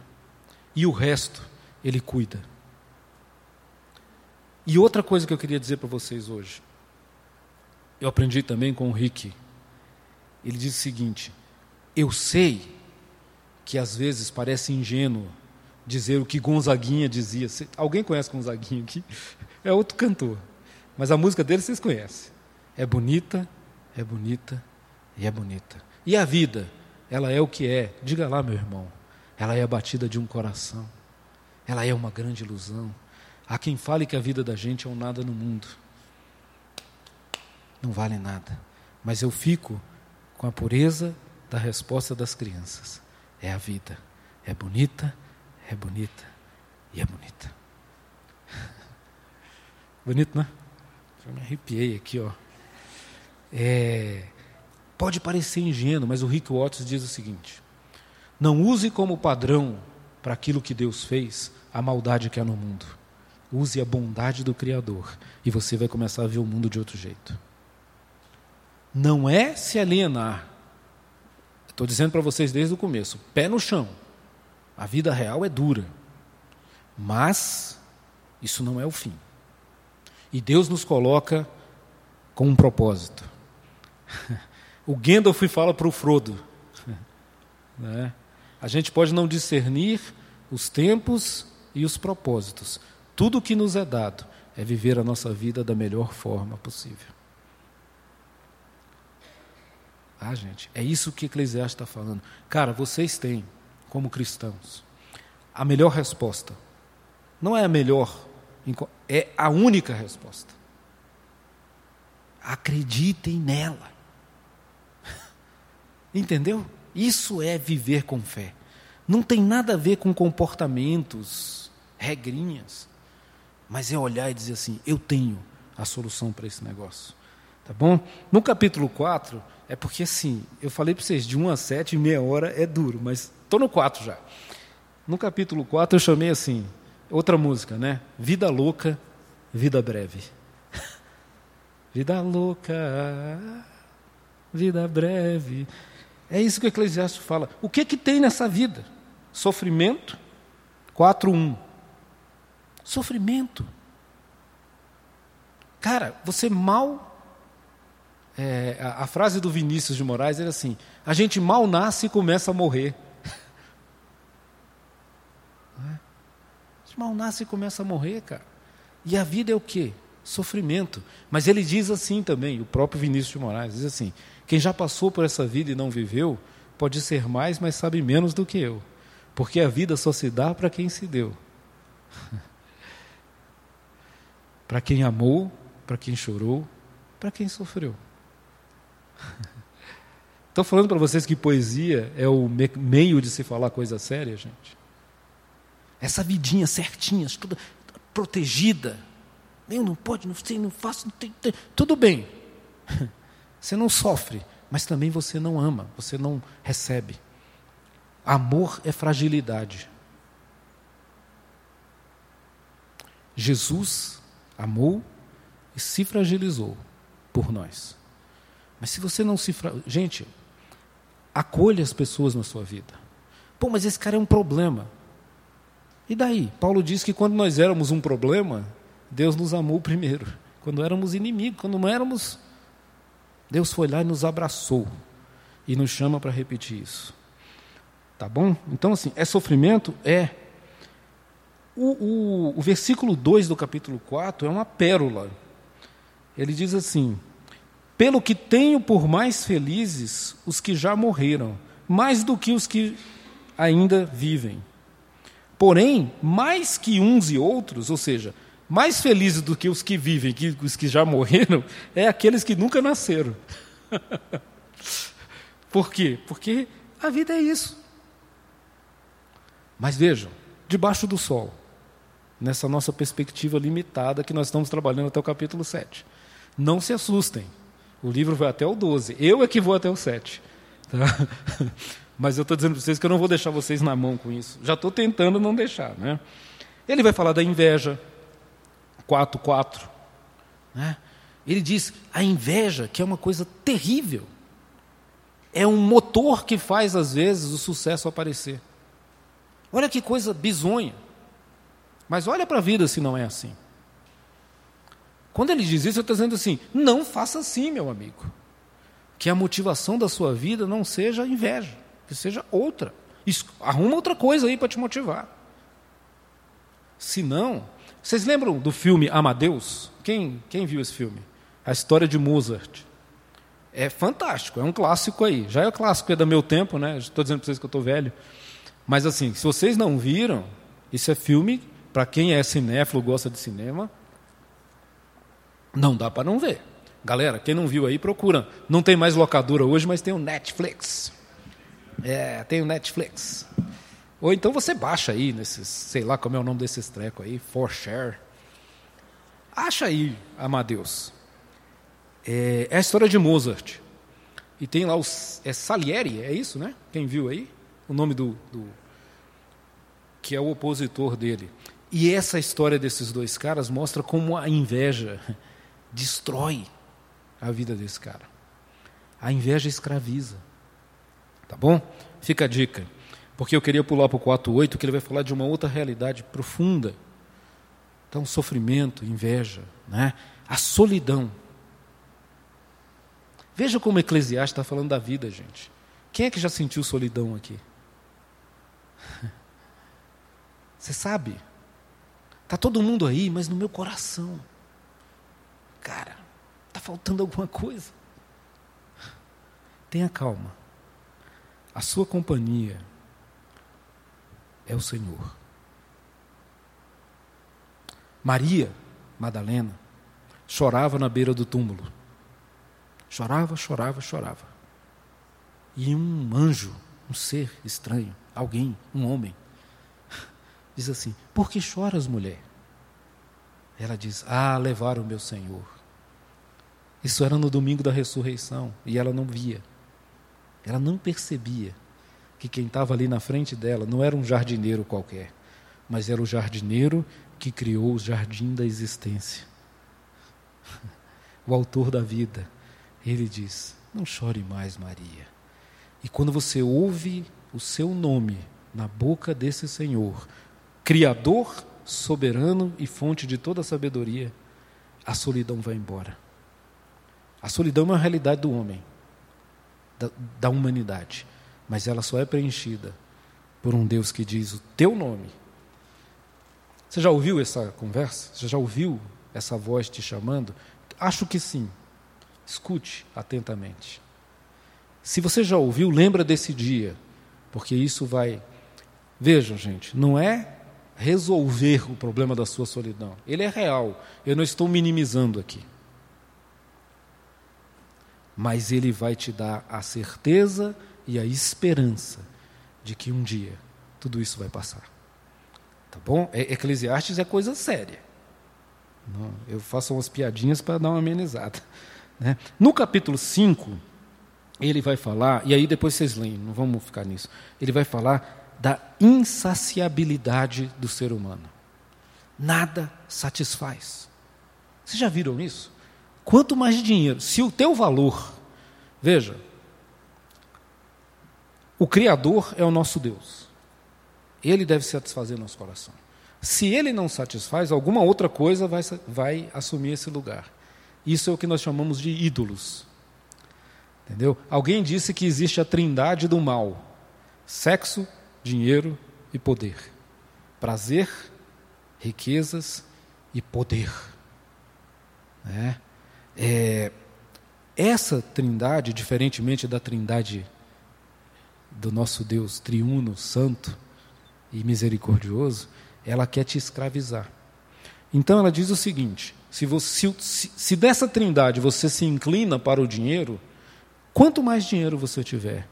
E o resto, Ele cuida. E outra coisa que eu queria dizer para vocês hoje. Eu aprendi também com o Rick. Ele diz o seguinte: Eu sei que às vezes parece ingênuo dizer o que Gonzaguinha dizia. Alguém conhece Gonzaguinha aqui? É outro cantor. Mas a música dele vocês conhecem. É bonita, é bonita e é bonita. E a vida, ela é o que é. Diga lá, meu irmão. Ela é a batida de um coração. Ela é uma grande ilusão. Há quem fale que a vida da gente é um nada no mundo. Não vale nada. Mas eu fico com a pureza da resposta das crianças. É a vida. É bonita, é bonita e é bonita. Bonito, né? Eu me arrepiei aqui, ó. É, pode parecer ingênuo, mas o Rick Watts diz o seguinte: não use como padrão para aquilo que Deus fez a maldade que há no mundo. Use a bondade do Criador e você vai começar a ver o mundo de outro jeito. Não é se alienar. Estou dizendo para vocês desde o começo: pé no chão. A vida real é dura. Mas isso não é o fim. E Deus nos coloca com um propósito. O Gandalf fala para o Frodo. Né? A gente pode não discernir os tempos e os propósitos, tudo o que nos é dado é viver a nossa vida da melhor forma possível. Ah, gente, é isso que Eclesiastes está falando. Cara, vocês têm, como cristãos, a melhor resposta. Não é a melhor, é a única resposta. Acreditem nela. Entendeu? Isso é viver com fé. Não tem nada a ver com comportamentos, regrinhas mas é olhar e dizer assim: eu tenho a solução para esse negócio. Tá bom? No capítulo 4, é porque assim, eu falei para vocês, de 1 a 7, meia hora é duro, mas estou no 4 já. No capítulo 4 eu chamei assim, outra música, né? Vida louca, vida breve. vida louca, vida breve. É isso que o Eclesiastes fala. O que que tem nessa vida? Sofrimento, 4.1. Sofrimento. Cara, você mal. É, a, a, frase do Vinícius de Moraes era assim: a gente mal nasce e começa a morrer. É? A gente mal nasce e começa a morrer, cara. E a vida é o quê? Sofrimento. Mas ele diz assim também, o próprio Vinícius de Moraes, diz assim: quem já passou por essa vida e não viveu, pode ser mais, mas sabe menos do que eu. Porque a vida só se dá para quem se deu. Para quem amou, para quem chorou, para quem sofreu. Estou falando para vocês que poesia é o me meio de se falar coisa séria, gente. Essa vidinha certinha, toda protegida. Eu não pode, não sei, não faço, não tem, tem. tudo bem. Você não sofre, mas também você não ama, você não recebe. Amor é fragilidade. Jesus amou e se fragilizou por nós. Mas se você não se. Fra... Gente, acolha as pessoas na sua vida. Pô, mas esse cara é um problema. E daí? Paulo diz que quando nós éramos um problema, Deus nos amou primeiro. Quando éramos inimigos, quando não éramos. Deus foi lá e nos abraçou. E nos chama para repetir isso. Tá bom? Então, assim, é sofrimento? É. O, o, o versículo 2 do capítulo 4 é uma pérola. Ele diz assim: Pelo que tenho por mais felizes os que já morreram, mais do que os que ainda vivem. Porém, mais que uns e outros, ou seja, mais felizes do que os que vivem, que os que já morreram, é aqueles que nunca nasceram. Por quê? Porque a vida é isso. Mas vejam, debaixo do sol, nessa nossa perspectiva limitada que nós estamos trabalhando até o capítulo 7. Não se assustem, o livro vai até o 12, eu é que vou até o 7. Tá? Mas eu estou dizendo para vocês que eu não vou deixar vocês na mão com isso. Já estou tentando não deixar. Né? Ele vai falar da inveja, 4.4. Né? Ele diz a inveja, que é uma coisa terrível. É um motor que faz, às vezes, o sucesso aparecer. Olha que coisa bizonha. Mas olha para a vida se não é assim. Quando ele diz isso, eu estou dizendo assim: não faça assim, meu amigo. Que a motivação da sua vida não seja inveja que seja outra. Arruma outra coisa aí para te motivar. Se não, vocês lembram do filme Amadeus? Quem, quem viu esse filme? A história de Mozart. É fantástico, é um clássico aí. Já é clássico, é do meu tempo, né? Estou dizendo para vocês que eu estou velho. Mas assim, se vocês não viram, isso é filme, para quem é cinéfilo, gosta de cinema, não dá para não ver. Galera, quem não viu aí, procura. Não tem mais locadora hoje, mas tem o Netflix. É, tem o Netflix. Ou então você baixa aí, nesses, sei lá como é o nome desses trecos aí, For Share. Acha aí, Amadeus. É, é a história de Mozart. E tem lá os. É Salieri, é isso, né? Quem viu aí? O nome do, do. que é o opositor dele. E essa história desses dois caras mostra como a inveja destrói a vida desse cara. A inveja escraviza. Tá bom? Fica a dica. Porque eu queria pular para o 4.8, que ele vai falar de uma outra realidade profunda. Então, sofrimento, inveja, né? a solidão. Veja como Eclesiastes está falando da vida, gente. Quem é que já sentiu solidão aqui? Você sabe? Está todo mundo aí, mas no meu coração. Cara, está faltando alguma coisa. Tenha calma. A sua companhia é o Senhor. Maria Madalena chorava na beira do túmulo. Chorava, chorava, chorava. E um anjo, um ser estranho, alguém, um homem, diz assim: Por que choras, mulher? Ela diz: Ah, levaram meu Senhor. Isso era no domingo da ressurreição e ela não via. Ela não percebia que quem estava ali na frente dela não era um jardineiro qualquer, mas era o jardineiro que criou o jardim da existência. O autor da vida. Ele diz: Não chore mais, Maria. E quando você ouve o seu nome na boca desse Senhor, Criador, soberano e fonte de toda a sabedoria, a solidão vai embora. A solidão é uma realidade do homem da, da humanidade, mas ela só é preenchida por um Deus que diz o teu nome. Você já ouviu essa conversa? Você já ouviu essa voz te chamando? Acho que sim. Escute atentamente. Se você já ouviu, lembra desse dia, porque isso vai. Vejam, gente, não é resolver o problema da sua solidão. Ele é real. Eu não estou minimizando aqui mas ele vai te dar a certeza e a esperança de que um dia tudo isso vai passar. Tá bom? É, Eclesiastes é coisa séria. Eu faço umas piadinhas para dar uma amenizada. Né? No capítulo 5, ele vai falar, e aí depois vocês leem, não vamos ficar nisso. Ele vai falar da insaciabilidade do ser humano. Nada satisfaz. Vocês já viram isso? Quanto mais dinheiro, se o teu valor, veja, o Criador é o nosso Deus. Ele deve satisfazer nosso coração. Se ele não satisfaz, alguma outra coisa vai, vai assumir esse lugar. Isso é o que nós chamamos de ídolos. Entendeu? Alguém disse que existe a trindade do mal: sexo, dinheiro e poder. Prazer, riquezas e poder. É. É, essa trindade, diferentemente da trindade do nosso Deus triuno, santo e misericordioso, ela quer te escravizar. Então ela diz o seguinte: se, você, se, se dessa trindade você se inclina para o dinheiro, quanto mais dinheiro você tiver,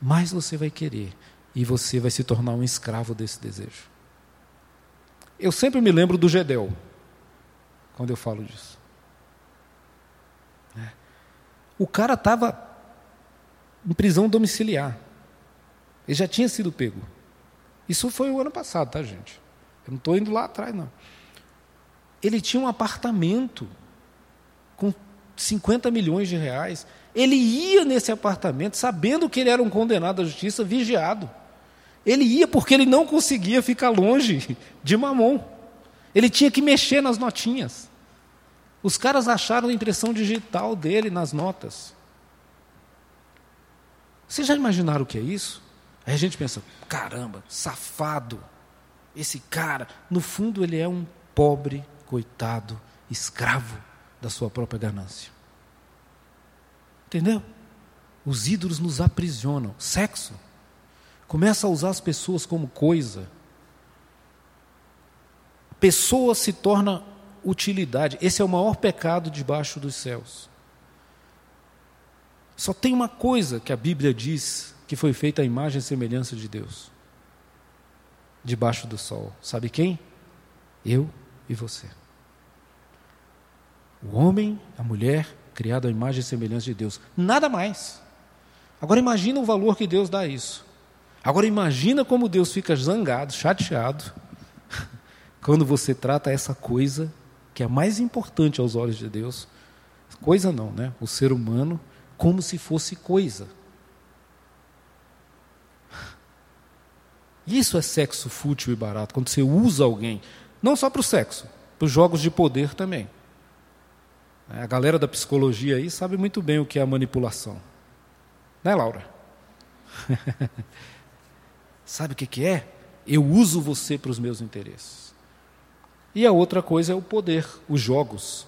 mais você vai querer e você vai se tornar um escravo desse desejo. Eu sempre me lembro do Gedel, quando eu falo disso. É. O cara estava em prisão domiciliar. Ele já tinha sido pego. Isso foi o ano passado, tá, gente? Eu não estou indo lá atrás, não. Ele tinha um apartamento com 50 milhões de reais. Ele ia nesse apartamento sabendo que ele era um condenado à justiça, vigiado. Ele ia porque ele não conseguia ficar longe de Mamon. Ele tinha que mexer nas notinhas. Os caras acharam a impressão digital dele nas notas. Vocês já imaginaram o que é isso? Aí a gente pensa: caramba, safado. Esse cara, no fundo, ele é um pobre, coitado, escravo da sua própria ganância. Entendeu? Os ídolos nos aprisionam. Sexo. Começa a usar as pessoas como coisa. Pessoa se torna utilidade. Esse é o maior pecado debaixo dos céus. Só tem uma coisa que a Bíblia diz que foi feita a imagem e semelhança de Deus debaixo do sol. Sabe quem? Eu e você. O homem, a mulher, criado à imagem e semelhança de Deus. Nada mais. Agora imagina o valor que Deus dá a isso. Agora imagina como Deus fica zangado, chateado, quando você trata essa coisa que é mais importante aos olhos de Deus, coisa não, né? O ser humano como se fosse coisa. Isso é sexo fútil e barato, quando você usa alguém, não só para o sexo, para os jogos de poder também. É, a galera da psicologia aí sabe muito bem o que é a manipulação. Né, Laura? sabe o que, que é? Eu uso você para os meus interesses. E a outra coisa é o poder, os jogos,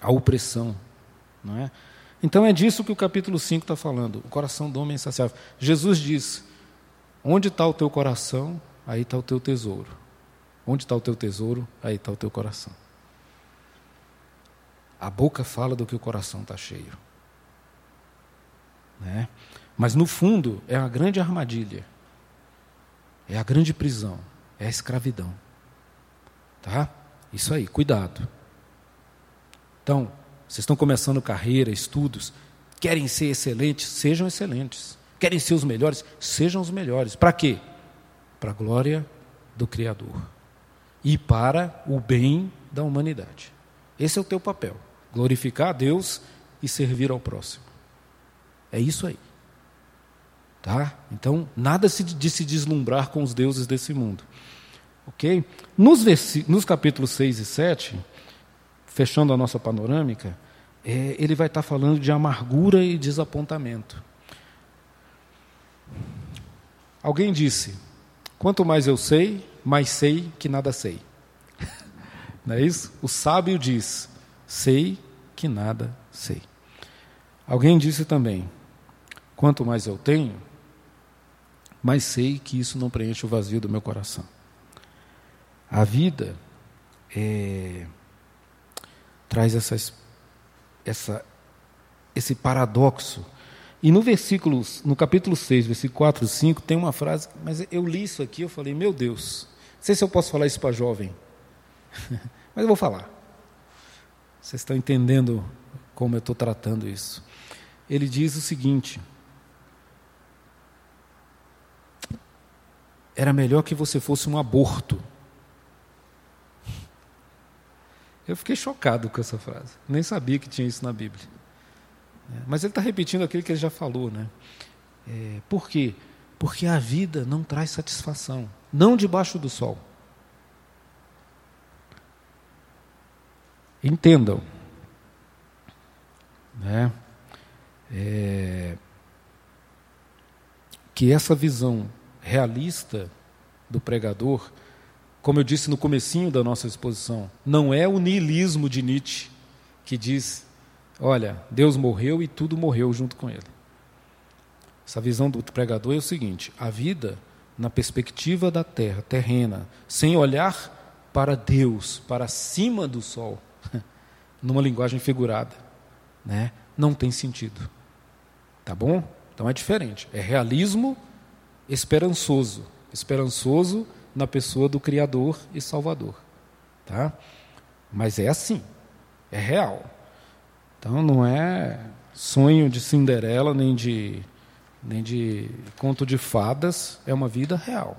a opressão. Não é? Então é disso que o capítulo 5 está falando, o coração do homem é insaciável. Jesus diz: Onde está o teu coração, aí está o teu tesouro. Onde está o teu tesouro, aí está o teu coração. A boca fala do que o coração está cheio. Né? Mas no fundo é a grande armadilha, é a grande prisão, é a escravidão. Tá? Isso aí, cuidado. Então, vocês estão começando carreira, estudos, querem ser excelentes, sejam excelentes. Querem ser os melhores? Sejam os melhores. Para quê? Para a glória do Criador e para o bem da humanidade. Esse é o teu papel: glorificar a Deus e servir ao próximo. É isso aí. Tá? Então, nada de se deslumbrar com os deuses desse mundo. Ok? Nos, nos capítulos 6 e 7, fechando a nossa panorâmica, é, ele vai estar falando de amargura e desapontamento. Alguém disse: quanto mais eu sei, mais sei que nada sei. Não é isso? O sábio diz: sei que nada sei. Alguém disse também: quanto mais eu tenho, mais sei que isso não preenche o vazio do meu coração. A vida é, traz essas, essa, esse paradoxo e no versículo, no capítulo 6, versículo 4 e 5, tem uma frase, mas eu li isso aqui, eu falei, meu Deus, não sei se eu posso falar isso para jovem, mas eu vou falar. Vocês estão entendendo como eu estou tratando isso. ele diz o seguinte: Era melhor que você fosse um aborto. Eu fiquei chocado com essa frase. Nem sabia que tinha isso na Bíblia. É, mas ele está repetindo aquilo que ele já falou, né? É, por quê? Porque a vida não traz satisfação, não debaixo do sol. Entendam, né? É, que essa visão realista do pregador, como eu disse no comecinho da nossa exposição, não é o niilismo de Nietzsche que diz, olha, Deus morreu e tudo morreu junto com ele. Essa visão do pregador é o seguinte: a vida na perspectiva da terra, terrena, sem olhar para Deus, para cima do sol, numa linguagem figurada, né? Não tem sentido. Tá bom? Então é diferente. É realismo esperançoso, esperançoso na pessoa do Criador e Salvador, tá? Mas é assim, é real. Então não é sonho de Cinderela nem de nem de conto de fadas, é uma vida real.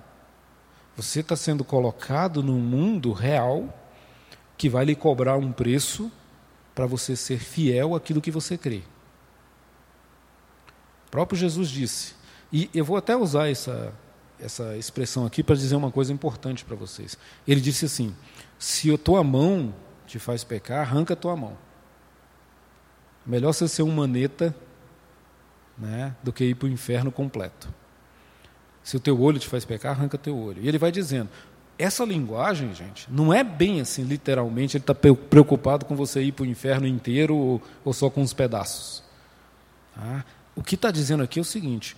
Você está sendo colocado num mundo real que vai lhe cobrar um preço para você ser fiel àquilo que você crê. O próprio Jesus disse, e eu vou até usar essa, essa expressão aqui para dizer uma coisa importante para vocês. Ele disse assim: se a tua mão te faz pecar, arranca a tua mão. Melhor você ser um maneta né, do que ir para o inferno completo. Se o teu olho te faz pecar, arranca teu olho. E ele vai dizendo: essa linguagem, gente, não é bem assim, literalmente, ele está preocupado com você ir para o inferno inteiro ou, ou, só com os pedaços. Tá? O que está dizendo aqui é o seguinte: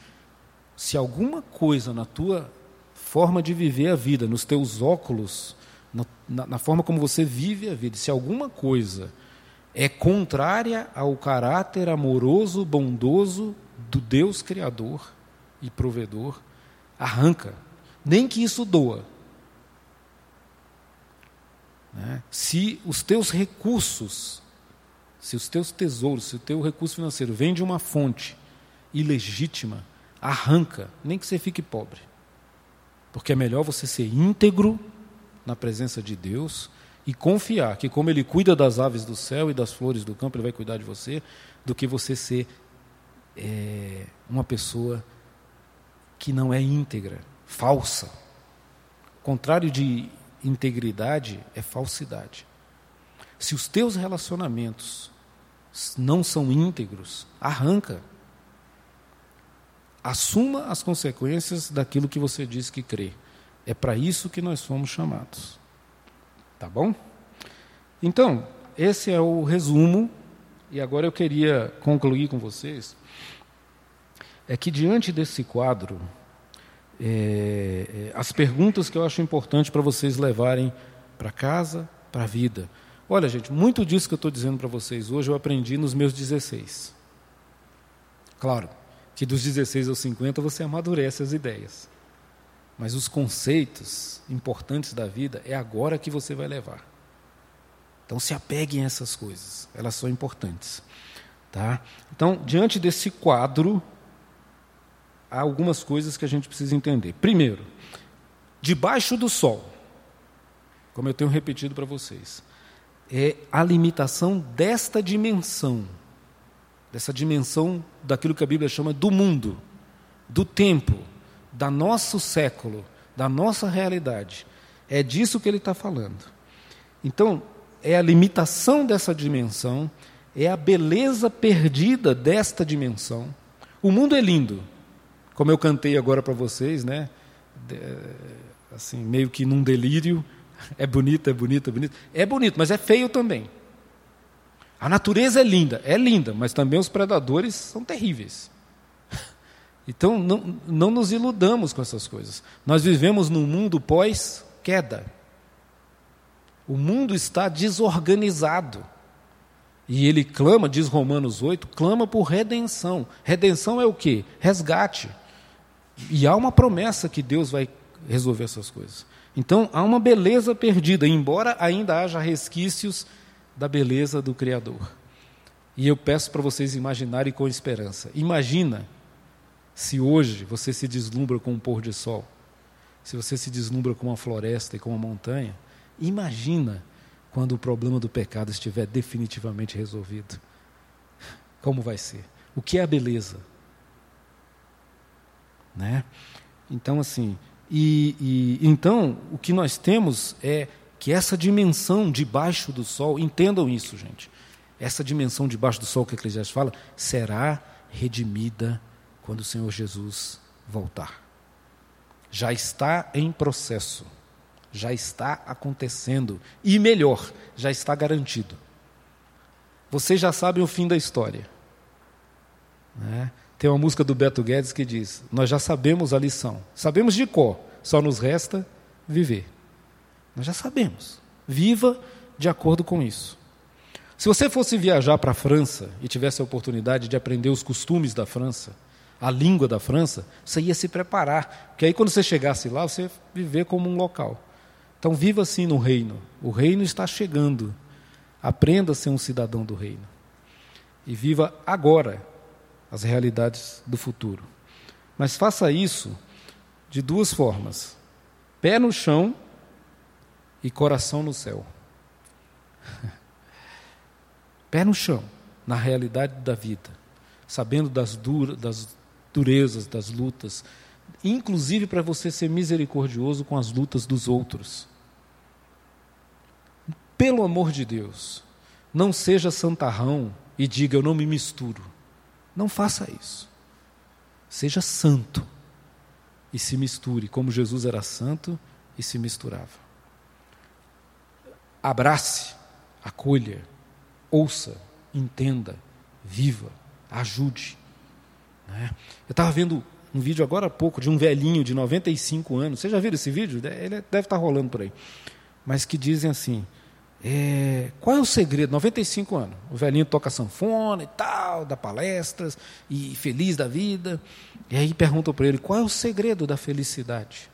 se alguma coisa na tua forma de viver a vida, nos teus óculos, na, na, na forma como você vive a vida, se alguma coisa é contrária ao caráter amoroso, bondoso do Deus Criador e provedor, arranca, nem que isso doa. Né? Se os teus recursos, se os teus tesouros, se o teu recurso financeiro vem de uma fonte ilegítima, arranca, nem que você fique pobre. Porque é melhor você ser íntegro na presença de Deus e confiar que, como Ele cuida das aves do céu e das flores do campo, Ele vai cuidar de você, do que você ser é, uma pessoa que não é íntegra, falsa. Contrário de integridade é falsidade. Se os teus relacionamentos não são íntegros, arranca. Assuma as consequências daquilo que você diz que crê. É para isso que nós fomos chamados. Tá bom? Então, esse é o resumo, e agora eu queria concluir com vocês é que diante desse quadro, é, é as perguntas que eu acho importante para vocês levarem para casa, para a vida. Olha, gente, muito disso que eu estou dizendo para vocês hoje eu aprendi nos meus 16. Claro, que dos 16 aos 50 você amadurece as ideias. Mas os conceitos importantes da vida é agora que você vai levar. Então se apeguem a essas coisas, elas são importantes. Tá? Então, diante desse quadro, há algumas coisas que a gente precisa entender. Primeiro, debaixo do sol, como eu tenho repetido para vocês, é a limitação desta dimensão, dessa dimensão daquilo que a Bíblia chama do mundo, do tempo, da nosso século, da nossa realidade. É disso que ele está falando. Então, é a limitação dessa dimensão, é a beleza perdida desta dimensão. O mundo é lindo, como eu cantei agora para vocês, né? assim, meio que num delírio. É bonito, é bonito, é bonito. É bonito, mas é feio também. A natureza é linda, é linda, mas também os predadores são terríveis. Então, não, não nos iludamos com essas coisas. Nós vivemos num mundo pós-queda. O mundo está desorganizado. E ele clama, diz Romanos 8, clama por redenção. Redenção é o quê? Resgate. E há uma promessa que Deus vai resolver essas coisas. Então, há uma beleza perdida, embora ainda haja resquícios da beleza do Criador. E eu peço para vocês imaginarem com esperança. Imagina se hoje você se deslumbra com um pôr de sol, se você se deslumbra com uma floresta e com uma montanha, imagina quando o problema do pecado estiver definitivamente resolvido. Como vai ser? O que é a beleza? Né? Então, assim, e, e, então o que nós temos é que essa dimensão debaixo do sol, entendam isso, gente, essa dimensão debaixo do sol que a Eclesiastes fala, será redimida quando o Senhor Jesus voltar. Já está em processo, já está acontecendo, e melhor, já está garantido. Vocês já sabem o fim da história. Né? Tem uma música do Beto Guedes que diz: Nós já sabemos a lição, sabemos de cor, só nos resta viver. Nós já sabemos. Viva de acordo com isso. Se você fosse viajar para a França e tivesse a oportunidade de aprender os costumes da França, a língua da França, você ia se preparar, porque aí quando você chegasse lá, você viver como um local. Então viva assim no reino. O reino está chegando. Aprenda a ser um cidadão do reino. E viva agora as realidades do futuro. Mas faça isso de duas formas: pé no chão e coração no céu. pé no chão, na realidade da vida, sabendo das, dura, das durezas, das lutas, inclusive para você ser misericordioso com as lutas dos outros. Pelo amor de Deus, não seja santarrão e diga eu não me misturo. Não faça isso. Seja santo e se misture, como Jesus era santo e se misturava. Abrace, acolha, ouça, entenda, viva, ajude. Né? Eu estava vendo um vídeo agora há pouco de um velhinho de 95 anos. Você já viu esse vídeo? Ele deve estar rolando por aí. Mas que dizem assim: é, qual é o segredo? 95 anos. O velhinho toca sanfona e tal, dá palestras, e feliz da vida. E aí perguntam para ele: qual é o segredo da felicidade?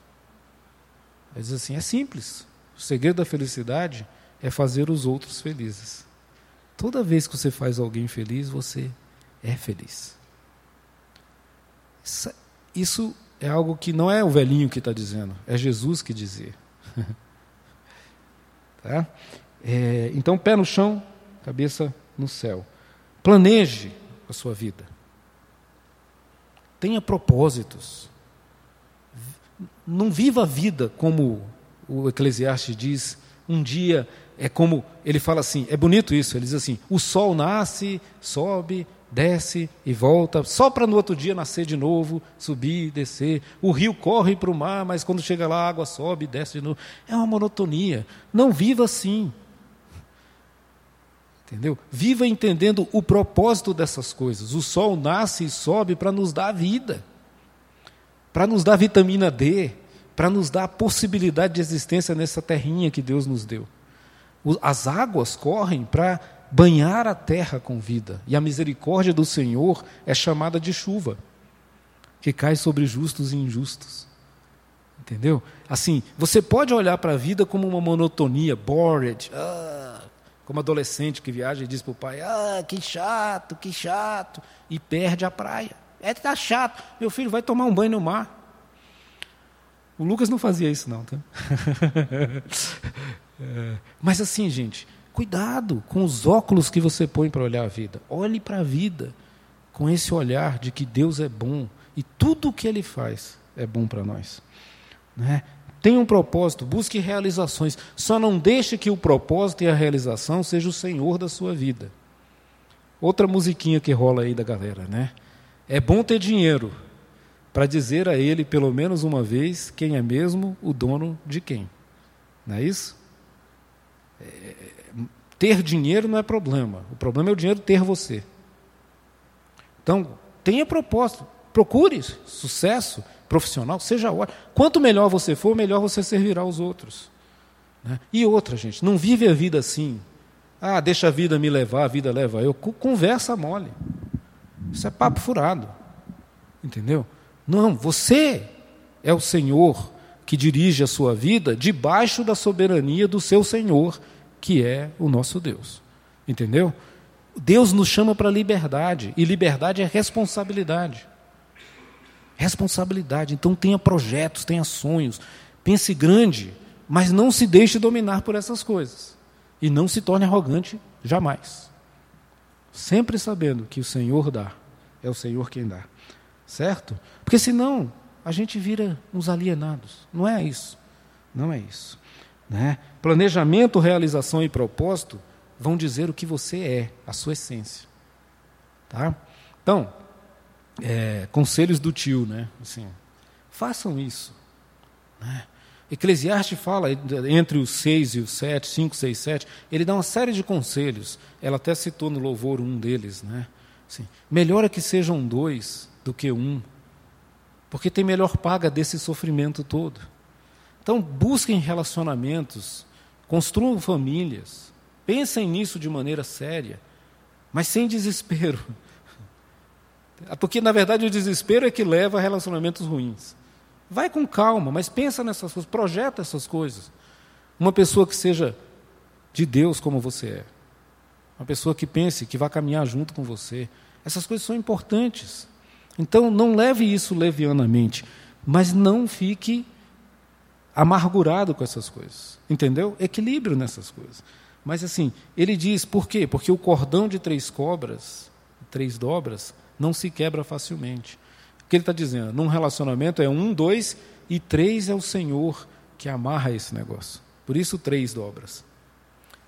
Ele diz assim: é simples. O segredo da felicidade é fazer os outros felizes. Toda vez que você faz alguém feliz, você é feliz. Isso é algo que não é o velhinho que está dizendo, é Jesus que dizia. tá? É, então, pé no chão, cabeça no céu. Planeje a sua vida. Tenha propósitos. Não viva a vida como o Eclesiastes diz, um dia é como, ele fala assim, é bonito isso, ele diz assim: o sol nasce, sobe, desce e volta, só para no outro dia nascer de novo, subir, descer. O rio corre para o mar, mas quando chega lá a água sobe e desce de novo. É uma monotonia. Não viva assim. Entendeu? Viva entendendo o propósito dessas coisas. O sol nasce e sobe para nos dar vida, para nos dar vitamina D, para nos dar a possibilidade de existência nessa terrinha que Deus nos deu. As águas correm para banhar a terra com vida, e a misericórdia do Senhor é chamada de chuva, que cai sobre justos e injustos. Entendeu? Assim, você pode olhar para a vida como uma monotonia, bored, ah, como adolescente que viaja e diz para o pai: Ah, que chato, que chato, e perde a praia. É tá chato, meu filho vai tomar um banho no mar. O Lucas não fazia isso, não, tá? É, mas assim, gente, cuidado com os óculos que você põe para olhar a vida. Olhe para a vida com esse olhar de que Deus é bom e tudo o que Ele faz é bom para nós. Né? Tenha um propósito, busque realizações. Só não deixe que o propósito e a realização seja o Senhor da sua vida. Outra musiquinha que rola aí da galera, né? É bom ter dinheiro para dizer a ele, pelo menos uma vez, quem é mesmo o dono de quem. Não é isso? Ter dinheiro não é problema. O problema é o dinheiro ter você. Então, tenha propósito. Procure sucesso profissional, seja ótimo. Quanto melhor você for, melhor você servirá aos outros. Né? E outra, gente, não vive a vida assim. Ah, deixa a vida me levar, a vida leva eu. Conversa mole. Isso é papo furado. Entendeu? Não, você é o Senhor que dirige a sua vida debaixo da soberania do seu Senhor, que é o nosso Deus. Entendeu? Deus nos chama para liberdade, e liberdade é responsabilidade. Responsabilidade. Então tenha projetos, tenha sonhos, pense grande, mas não se deixe dominar por essas coisas. E não se torne arrogante jamais. Sempre sabendo que o Senhor dá, é o Senhor quem dá. Certo? Porque senão a gente vira uns alienados. Não é isso. Não é isso. Né? Planejamento, realização e propósito vão dizer o que você é, a sua essência. Tá? Então, é, conselhos do tio, né? Assim, façam isso. Né? Eclesiastes fala entre os seis e os sete, cinco, seis, sete, ele dá uma série de conselhos. Ela até citou no louvor um deles, né? Assim, melhor é que sejam dois do que um, porque tem melhor paga desse sofrimento todo. Então busquem relacionamentos, construam famílias, pensem nisso de maneira séria, mas sem desespero. Porque, na verdade, o desespero é que leva a relacionamentos ruins. Vai com calma, mas pensa nessas coisas, projeta essas coisas. Uma pessoa que seja de Deus como você é. Uma pessoa que pense que vai caminhar junto com você. Essas coisas são importantes. Então, não leve isso levianamente, mas não fique amargurado com essas coisas. Entendeu? Equilíbrio nessas coisas. Mas assim, ele diz por quê? Porque o cordão de três cobras, três dobras, não se quebra facilmente. O que ele está dizendo? Num relacionamento é um, dois e três é o Senhor que amarra esse negócio. Por isso, três dobras.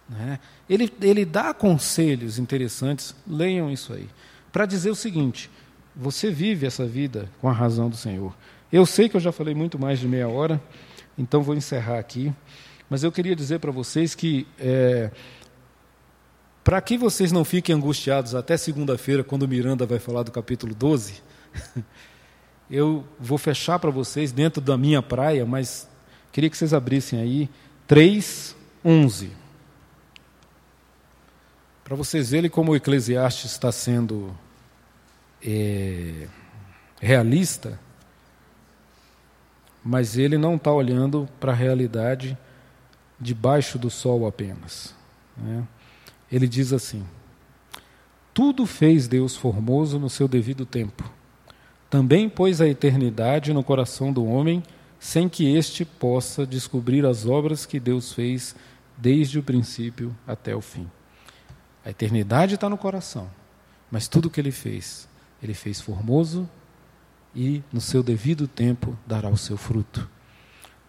Né? Ele, ele dá conselhos interessantes, leiam isso aí, para dizer o seguinte: você vive essa vida com a razão do Senhor. Eu sei que eu já falei muito mais de meia hora, então vou encerrar aqui, mas eu queria dizer para vocês que é, para que vocês não fiquem angustiados até segunda-feira, quando Miranda vai falar do capítulo 12, eu vou fechar para vocês dentro da minha praia, mas queria que vocês abrissem aí 3, 11. Para vocês verem como o Eclesiastes está sendo é, realista, mas ele não está olhando para a realidade debaixo do sol apenas. Né? ele diz assim: Tudo fez Deus formoso no seu devido tempo. Também pôs a eternidade no coração do homem, sem que este possa descobrir as obras que Deus fez desde o princípio até o fim. A eternidade está no coração, mas tudo que ele fez, ele fez formoso e no seu devido tempo dará o seu fruto.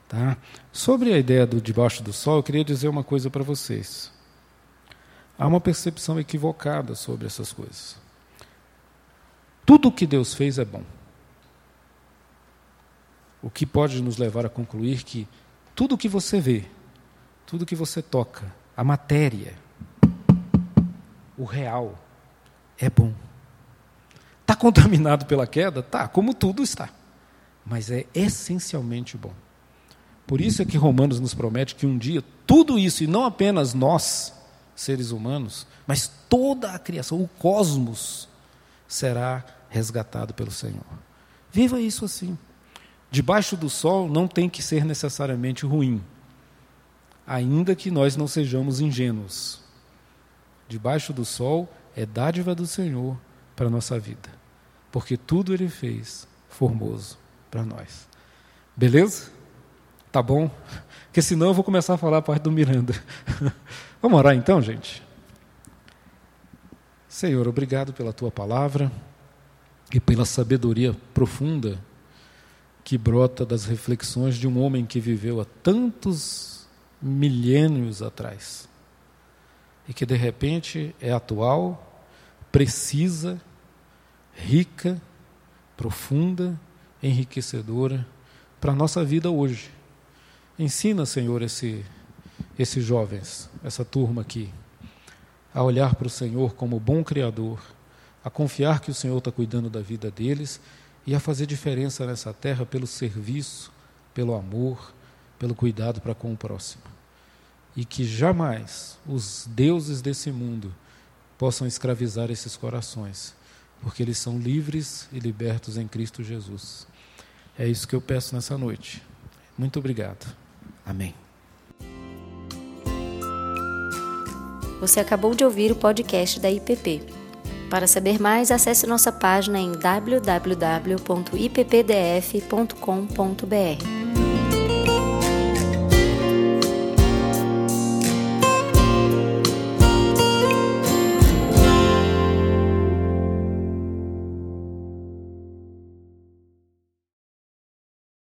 Tá? Sobre a ideia do debaixo do sol, eu queria dizer uma coisa para vocês. Há uma percepção equivocada sobre essas coisas. Tudo o que Deus fez é bom. O que pode nos levar a concluir que tudo o que você vê, tudo o que você toca, a matéria, o real, é bom. Está contaminado pela queda? Tá, como tudo está. Mas é essencialmente bom. Por isso é que Romanos nos promete que um dia tudo isso, e não apenas nós, seres humanos, mas toda a criação, o cosmos, será resgatado pelo Senhor. Viva isso assim. Debaixo do sol não tem que ser necessariamente ruim, ainda que nós não sejamos ingênuos. Debaixo do sol é dádiva do Senhor para a nossa vida, porque tudo Ele fez formoso para nós. Beleza? Tá bom? Porque senão eu vou começar a falar a parte do Miranda. Vamos orar então, gente? Senhor, obrigado pela tua palavra e pela sabedoria profunda que brota das reflexões de um homem que viveu há tantos milênios atrás e que de repente é atual, precisa, rica, profunda, enriquecedora para a nossa vida hoje. Ensina, Senhor, esse esses jovens, essa turma aqui, a olhar para o Senhor como bom Criador, a confiar que o Senhor está cuidando da vida deles e a fazer diferença nessa terra pelo serviço, pelo amor, pelo cuidado para com o próximo. E que jamais os deuses desse mundo possam escravizar esses corações, porque eles são livres e libertos em Cristo Jesus. É isso que eu peço nessa noite. Muito obrigado. Amém. Você acabou de ouvir o podcast da IPP. Para saber mais, acesse nossa página em www.ippdf.com.br.